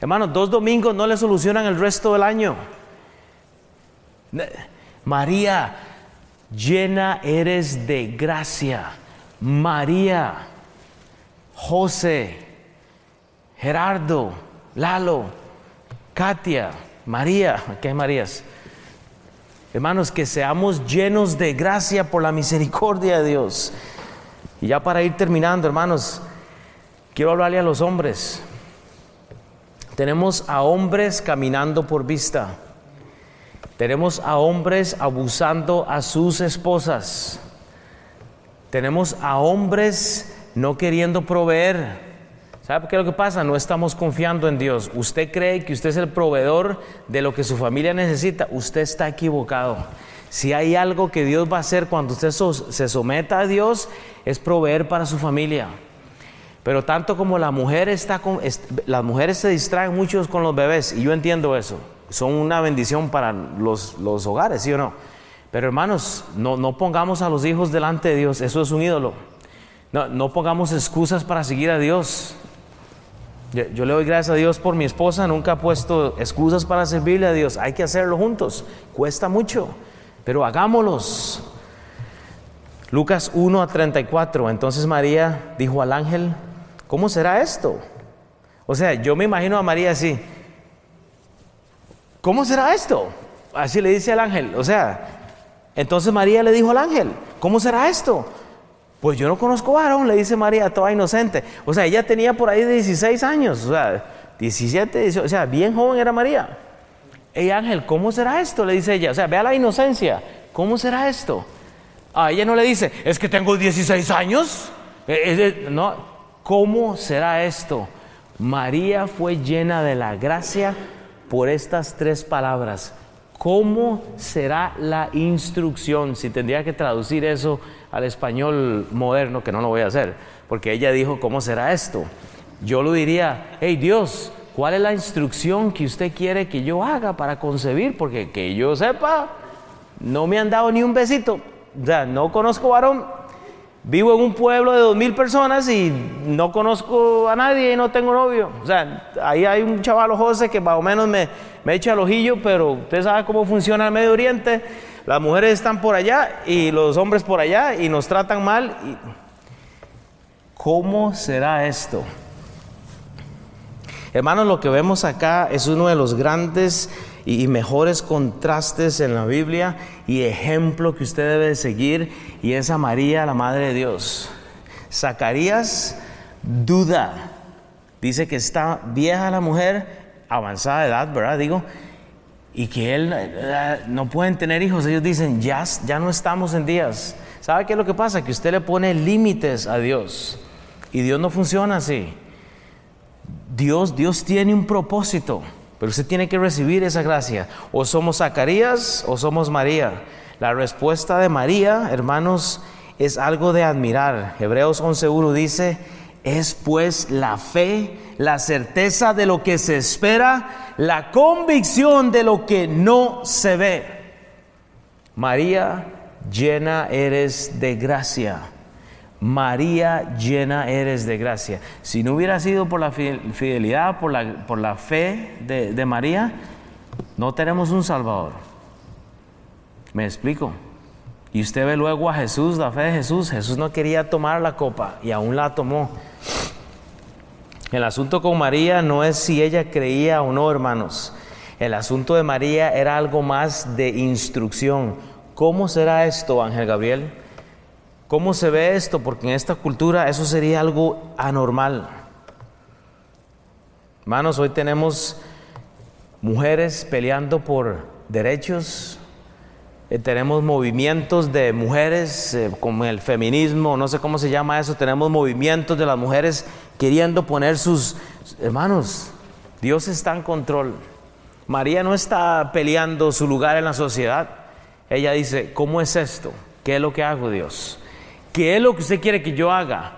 Hermanos, dos domingos no le solucionan el resto del año. María, llena eres de gracia. María, José, Gerardo, Lalo, Katia, María, ¿qué hay Marías? Hermanos, que seamos llenos de gracia por la misericordia de Dios. Y ya para ir terminando, hermanos, quiero hablarle a los hombres. Tenemos a hombres caminando por vista. Tenemos a hombres abusando a sus esposas. Tenemos a hombres no queriendo proveer. ¿Sabe qué es lo que pasa? No estamos confiando en Dios. Usted cree que usted es el proveedor de lo que su familia necesita. Usted está equivocado. Si hay algo que Dios va a hacer cuando usted se someta a Dios, es proveer para su familia. Pero tanto como la mujer está con, las mujeres se distraen muchos con los bebés, y yo entiendo eso. Son una bendición para los, hogares, ¿sí o no? Pero hermanos, no, pongamos a los hijos delante de Dios, eso es un ídolo. No pongamos excusas para seguir a Dios. Yo, le doy gracias a Dios por mi esposa, nunca ha puesto excusas para servirle a Dios. Hay que hacerlo juntos, cuesta mucho, pero hagámoslos. Lucas 1 a 34, entonces María dijo al ángel, ¿cómo será esto? O sea, yo me imagino a María así, ¿cómo será esto? Así le dice al ángel, o sea, entonces María le dijo al ángel, ¿cómo será esto? Pues yo no conozco varón, le dice María, toda inocente. O sea, ella tenía por ahí 16 años, o sea, 17, 18, o sea, bien joven era María. Ey Ángel, ¿cómo será esto? Le dice ella, o sea, vea la inocencia, ¿cómo será esto? A ella no le dice, es que tengo 16 años. Eh, no, ¿cómo será esto? María fue llena de la gracia por estas tres palabras. ¿Cómo será la instrucción? Si tendría que traducir eso al español moderno, que no lo voy a hacer, porque ella dijo, ¿cómo será esto? Yo lo diría, hey Dios, ¿cuál es la instrucción que usted quiere que yo haga para concebir? Porque que yo sepa, no me han dado ni un besito. O sea, no conozco varón. Vivo en un pueblo de dos mil personas y no conozco a nadie y no tengo novio. O sea, ahí hay un chaval José que más o menos me, me echa el ojillo, pero usted sabe cómo funciona el Medio Oriente las mujeres están por allá y los hombres por allá y nos tratan mal. ¿Cómo será esto? Hermanos, lo que vemos acá es uno de los grandes y mejores contrastes en la Biblia y ejemplo que usted debe seguir y es a María, la Madre de Dios. Zacarías duda. Dice que está vieja la mujer, avanzada de edad, ¿verdad? Digo, y que él eh, no pueden tener hijos, ellos dicen, ya, ya no estamos en días. ¿Sabe qué es lo que pasa? Que usted le pone límites a Dios y Dios no funciona así. Dios, Dios tiene un propósito, pero usted tiene que recibir esa gracia. O somos Zacarías o somos María. La respuesta de María, hermanos, es algo de admirar. Hebreos 11.1 dice, es pues la fe, la certeza de lo que se espera, la convicción de lo que no se ve. María, llena eres de gracia. María, llena eres de gracia. Si no hubiera sido por la fidelidad, por la, por la fe de, de María, no tenemos un Salvador. ¿Me explico? Y usted ve luego a Jesús, la fe de Jesús. Jesús no quería tomar la copa y aún la tomó. El asunto con María no es si ella creía o no, hermanos. El asunto de María era algo más de instrucción. ¿Cómo será esto, Ángel Gabriel? ¿Cómo se ve esto? Porque en esta cultura eso sería algo anormal. Hermanos, hoy tenemos mujeres peleando por derechos, eh, tenemos movimientos de mujeres, eh, como el feminismo, no sé cómo se llama eso, tenemos movimientos de las mujeres queriendo poner sus... Hermanos, Dios está en control. María no está peleando su lugar en la sociedad. Ella dice, ¿cómo es esto? ¿Qué es lo que hago, Dios? ¿Qué es lo que usted quiere que yo haga?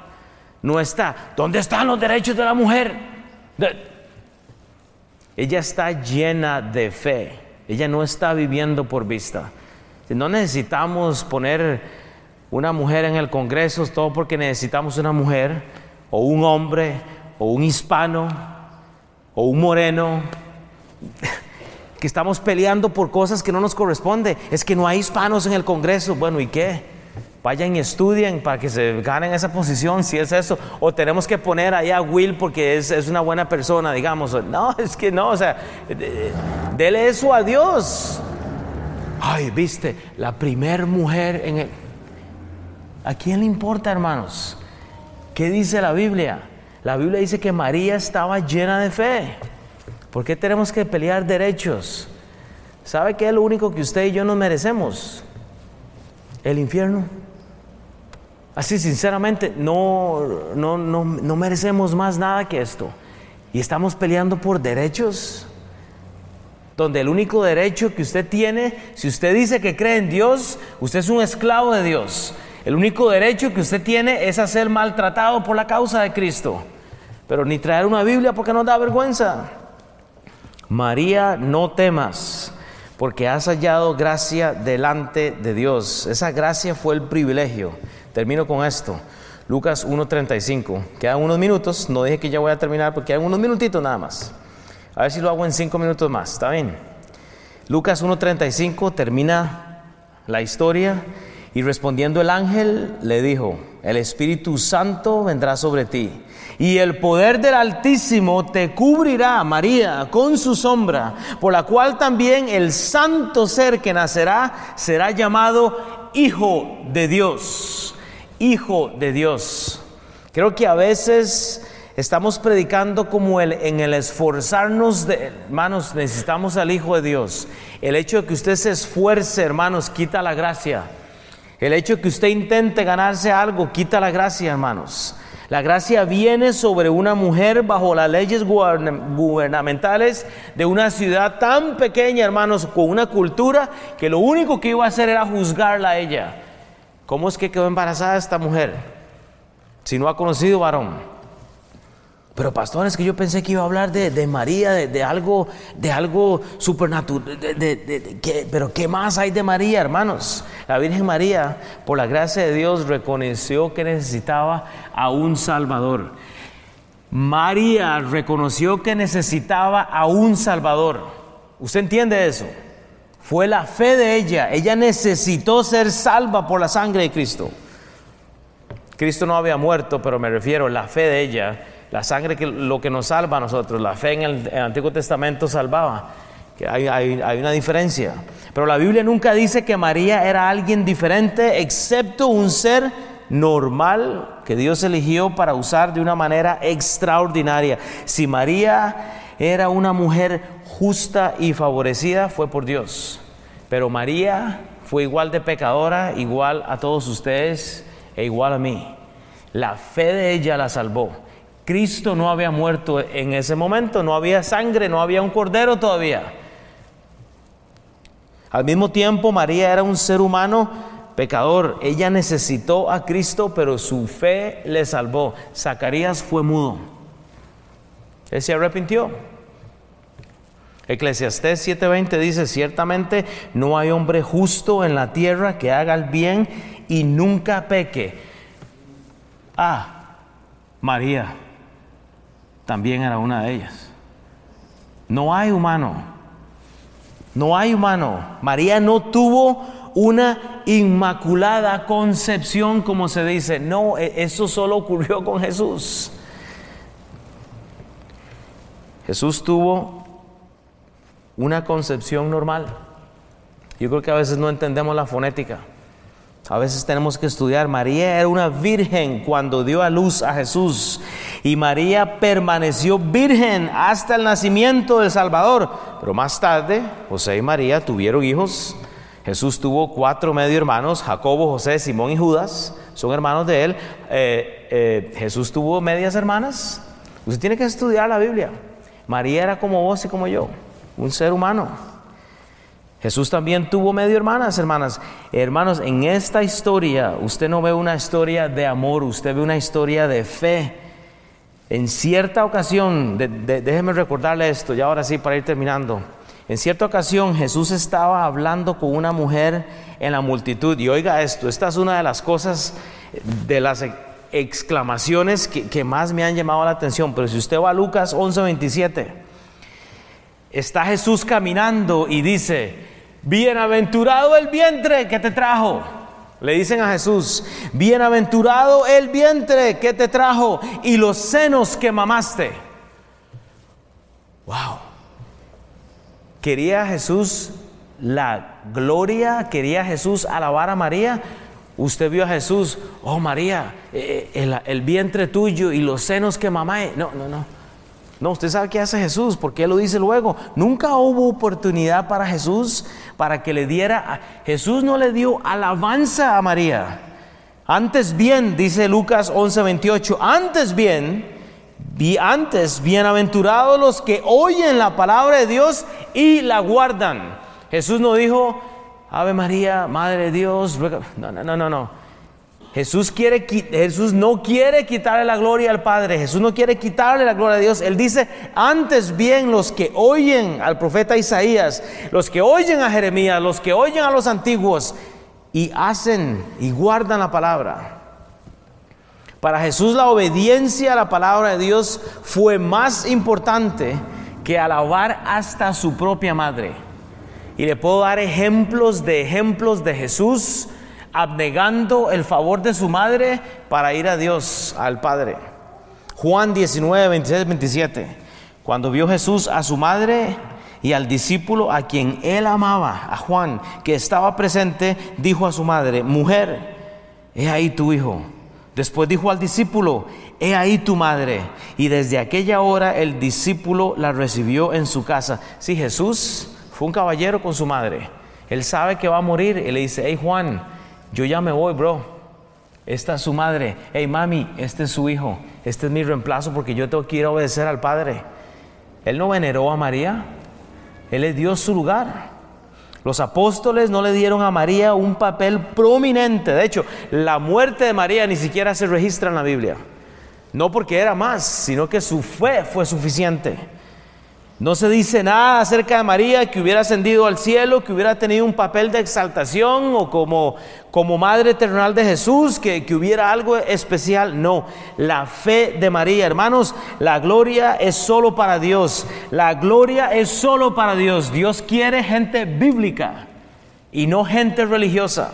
No está. ¿Dónde están los derechos de la mujer? Ella está llena de fe. Ella no está viviendo por vista. No necesitamos poner una mujer en el Congreso, todo porque necesitamos una mujer, o un hombre, o un hispano, o un moreno, que estamos peleando por cosas que no nos corresponde. Es que no hay hispanos en el Congreso. Bueno, ¿y qué? Vayan y estudien para que se ganen esa posición, si es eso. O tenemos que poner ahí a Will porque es, es una buena persona, digamos. No, es que no, o sea, dele eso a Dios. Ay, viste, la primer mujer en el... ¿A quién le importa, hermanos? ¿Qué dice la Biblia? La Biblia dice que María estaba llena de fe. ¿Por qué tenemos que pelear derechos? ¿Sabe qué es lo único que usted y yo nos merecemos? El infierno. Así sinceramente, no, no, no, no merecemos más nada que esto. Y estamos peleando por derechos donde el único derecho que usted tiene, si usted dice que cree en Dios, usted es un esclavo de Dios. El único derecho que usted tiene es a ser maltratado por la causa de Cristo. Pero ni traer una Biblia porque nos da vergüenza. María, no temas, porque has hallado gracia delante de Dios. Esa gracia fue el privilegio. Termino con esto. Lucas 1.35. Quedan unos minutos. No dije que ya voy a terminar porque quedan unos minutitos nada más. A ver si lo hago en cinco minutos más, ¿está bien? Lucas 1.35 termina la historia y respondiendo el ángel le dijo, el Espíritu Santo vendrá sobre ti y el poder del Altísimo te cubrirá, María, con su sombra, por la cual también el santo ser que nacerá será llamado Hijo de Dios, Hijo de Dios. Creo que a veces Estamos predicando como el, en el esforzarnos, de, hermanos, necesitamos al Hijo de Dios. El hecho de que usted se esfuerce, hermanos, quita la gracia. El hecho de que usted intente ganarse algo, quita la gracia, hermanos. La gracia viene sobre una mujer bajo las leyes gubernamentales de una ciudad tan pequeña, hermanos, con una cultura que lo único que iba a hacer era juzgarla a ella. ¿Cómo es que quedó embarazada esta mujer? Si no ha conocido varón. Pero pastor, es que yo pensé que iba a hablar de, María, de, algo, de algo supernatural. pero ¿qué más hay de María, hermanos? La Virgen María, por la gracia de Dios, reconoció que necesitaba a un Salvador. María reconoció que necesitaba a un Salvador. ¿Usted entiende eso? Fue la fe de ella. Ella necesitó ser salva por la sangre de Cristo. Cristo no había muerto, pero me refiero a la fe de ella la sangre que lo que nos salva a nosotros, la fe en el, Antiguo Testamento salvaba. Que hay, hay, una diferencia. Pero la Biblia nunca dice que María era alguien diferente, excepto un ser normal que Dios eligió para usar de una manera extraordinaria. Si María era una mujer justa y favorecida fue por Dios. Pero María fue igual de pecadora, igual a todos ustedes e igual a mí. La fe de ella la salvó. Cristo no había muerto en ese momento, no había sangre, no había un cordero todavía. Al mismo tiempo, María era un ser humano pecador. Ella necesitó a Cristo, pero su fe le salvó. Zacarías fue mudo. Él se arrepintió. Eclesiastés 7:20 dice, ciertamente no hay hombre justo en la tierra que haga el bien y nunca peque. Ah, María también era una de ellas. No hay humano, no hay humano. María no tuvo una inmaculada concepción, como se dice. No, e, eso solo ocurrió con Jesús. Jesús tuvo una concepción normal. Yo creo que a veces no entendemos la fonética. A veces tenemos que estudiar. María era una virgen cuando dio a luz a Jesús. Y María permaneció virgen hasta el nacimiento del Salvador. Pero más tarde, José y María tuvieron hijos. Jesús tuvo cuatro medio hermanos, Jacobo, José, Simón y Judas. Son hermanos de él. Eh, eh, Jesús tuvo medias hermanas. Usted tiene que estudiar la Biblia. María era como vos y como yo un ser humano. Jesús también tuvo medio hermanas, hermanas. Hermanos, en esta historia usted no ve una historia de amor, usted ve una historia de fe. En cierta ocasión, déjeme recordarle esto, ya ahora sí para ir terminando. En cierta ocasión Jesús estaba hablando con una mujer en la multitud y oiga esto, esta es una de las cosas de las exclamaciones que, que más me han llamado la atención, pero si usted va a Lucas 11:27, está Jesús caminando y dice, bienaventurado el vientre que te trajo. Le dicen a Jesús, bienaventurado el vientre que te trajo y los senos que mamaste. Wow. ¿Quería Jesús la gloria? ¿Quería Jesús alabar a María? Usted vio a Jesús, oh María, eh, eh, el, vientre tuyo y los senos que mamá. No, no, no. No, usted sabe qué hace Jesús, porque Él lo dice luego. Nunca hubo oportunidad para Jesús para que le diera. Jesús no le dio alabanza a María. Antes bien, dice Lucas 11:28, antes bien, vi antes, bienaventurados los que oyen la palabra de Dios y la guardan. Jesús no dijo, Ave María, Madre de Dios. No, no, no, no, no. Jesús, quiere, Jesús no quiere quitarle la gloria al Padre, Jesús no quiere quitarle la gloria a Dios. Él dice, antes bien los que oyen al profeta Isaías, los que oyen a Jeremías, los que oyen a los antiguos y hacen y guardan la palabra. Para Jesús la obediencia a la palabra de Dios fue más importante que alabar hasta su propia madre. Y le puedo dar ejemplos de ejemplos de Jesús abnegando el favor de su madre para ir a Dios, al Padre. Juan 19, 26, 27. Cuando vio Jesús a su madre y al discípulo a quien él amaba, a Juan, que estaba presente, dijo a su madre, mujer, he ahí tu hijo. Después dijo al discípulo, he ahí tu madre. Y desde aquella hora el discípulo la recibió en su casa. Sí, Jesús fue un caballero con su madre. Él sabe que va a morir y le dice, hey Juan, yo ya me voy, bro. Esta es su madre. Hey, mami, este es su hijo. Este es mi reemplazo porque yo tengo que ir a obedecer al Padre. Él no veneró a María. Él le dio su lugar. Los apóstoles no le dieron a María un papel prominente. De hecho, la muerte de María ni siquiera se registra en la Biblia. No porque era más, sino que su fe fue suficiente. No se dice nada acerca de María que hubiera ascendido al cielo, que hubiera tenido un papel de exaltación o como, como madre eternal de Jesús, que, que hubiera algo especial. No, la fe de María, hermanos, la gloria es solo para Dios. La gloria es solo para Dios. Dios quiere gente bíblica y no gente religiosa.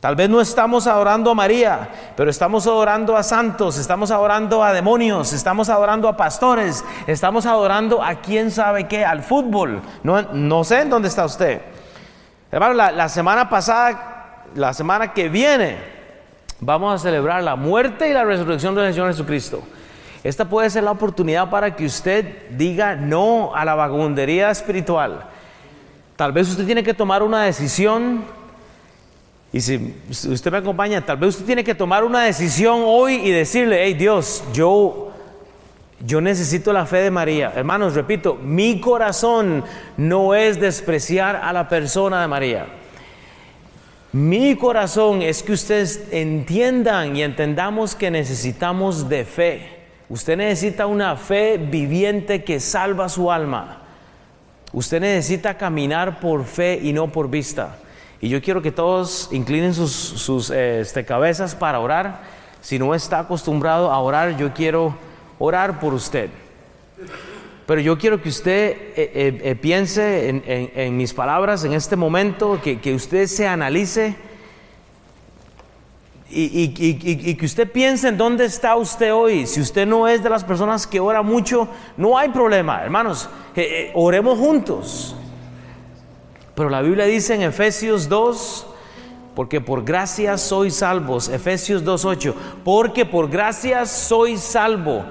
Tal vez no estamos adorando a María, pero estamos adorando a santos, estamos adorando a demonios, estamos adorando a pastores, estamos adorando a quién sabe qué, al fútbol. No, sé en dónde está usted. Hermano, la, la semana pasada, la semana que viene, vamos a celebrar la muerte y la resurrección del Señor Jesucristo. esta puede ser la oportunidad para que usted diga no a la vagabundería espiritual. Tal vez usted tiene que tomar una decisión y si usted me acompaña, tal vez usted tiene que tomar una decisión hoy y decirle, hey Dios, yo, yo necesito la fe de María. Hermanos, repito, mi corazón no es despreciar a la persona de María. Mi corazón es que ustedes entiendan y entendamos que necesitamos de fe. Usted necesita una fe viviente que salva su alma. Usted necesita caminar por fe y no por vista. Y yo quiero que todos inclinen sus, este, cabezas para orar. Si no está acostumbrado a orar, yo quiero orar por usted. Pero yo quiero que usted eh, eh, eh, piense en, mis palabras en este momento, que, que usted se analice y, y, que usted piense en dónde está usted hoy. Si usted no es de las personas que ora mucho, no hay problema, hermanos. oremos juntos. Pero la Biblia dice en Efesios 2, porque por gracia sois salvos. Efesios 2.8, porque por gracia sois salvo.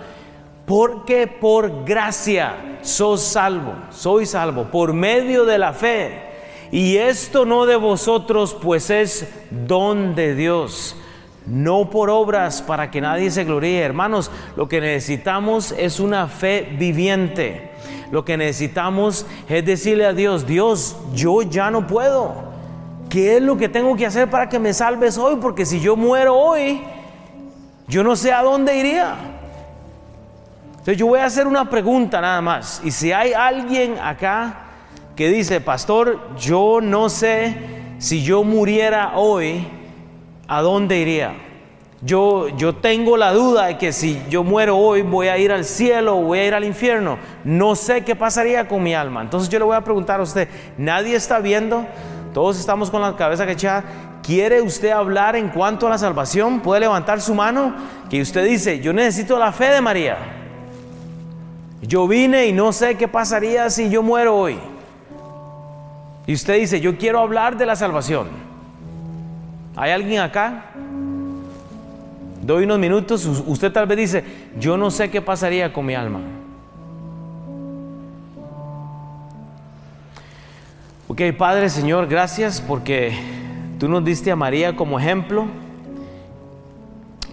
Porque por gracia sois salvo, soy salvo, por medio de la fe. Y esto no de vosotros, pues es don de Dios, no por obras para que nadie se gloríe. Hermanos, lo que necesitamos es una fe viviente. Lo que necesitamos es decirle a Dios, Dios, yo ya no puedo. ¿Qué es lo que tengo que hacer para que me salves hoy? Porque si yo muero hoy, yo no sé a dónde iría. Entonces yo voy a hacer una pregunta nada más. Y si hay alguien acá que dice, pastor, yo no sé si yo muriera hoy, ¿a dónde iría? Yo, yo tengo la duda de que si yo muero hoy voy a ir al cielo o voy a ir al infierno. No sé qué pasaría con mi alma. Entonces yo le voy a preguntar a usted, nadie está viendo, todos estamos con la cabeza echada. ¿Quiere usted hablar en cuanto a la salvación? Puede levantar su mano que usted dice, yo necesito la fe de María. Yo vine y no sé qué pasaría si yo muero hoy. Y usted dice, yo quiero hablar de la salvación. ¿Hay alguien acá? Doy unos minutos, usted tal vez dice, yo no sé qué pasaría con mi alma. Ok, Padre Señor, gracias porque tú nos diste a María como ejemplo.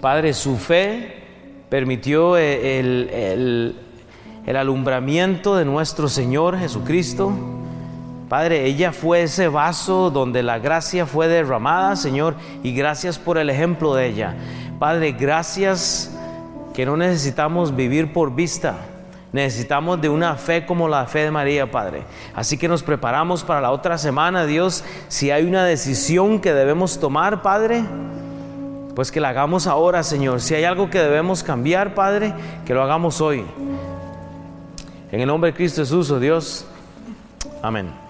Padre, su fe permitió el, el, el alumbramiento de nuestro Señor Jesucristo. Padre, ella fue ese vaso donde la gracia fue derramada, Señor, y gracias por el ejemplo de ella. Padre, gracias que no necesitamos vivir por vista. Necesitamos de una fe como la fe de María, Padre. Así que nos preparamos para la otra semana, Dios. Si hay una decisión que debemos tomar, Padre, pues que la hagamos ahora, Señor. Si hay algo que debemos cambiar, Padre, que lo hagamos hoy. En el nombre de Cristo Jesús, oh Dios. Amén.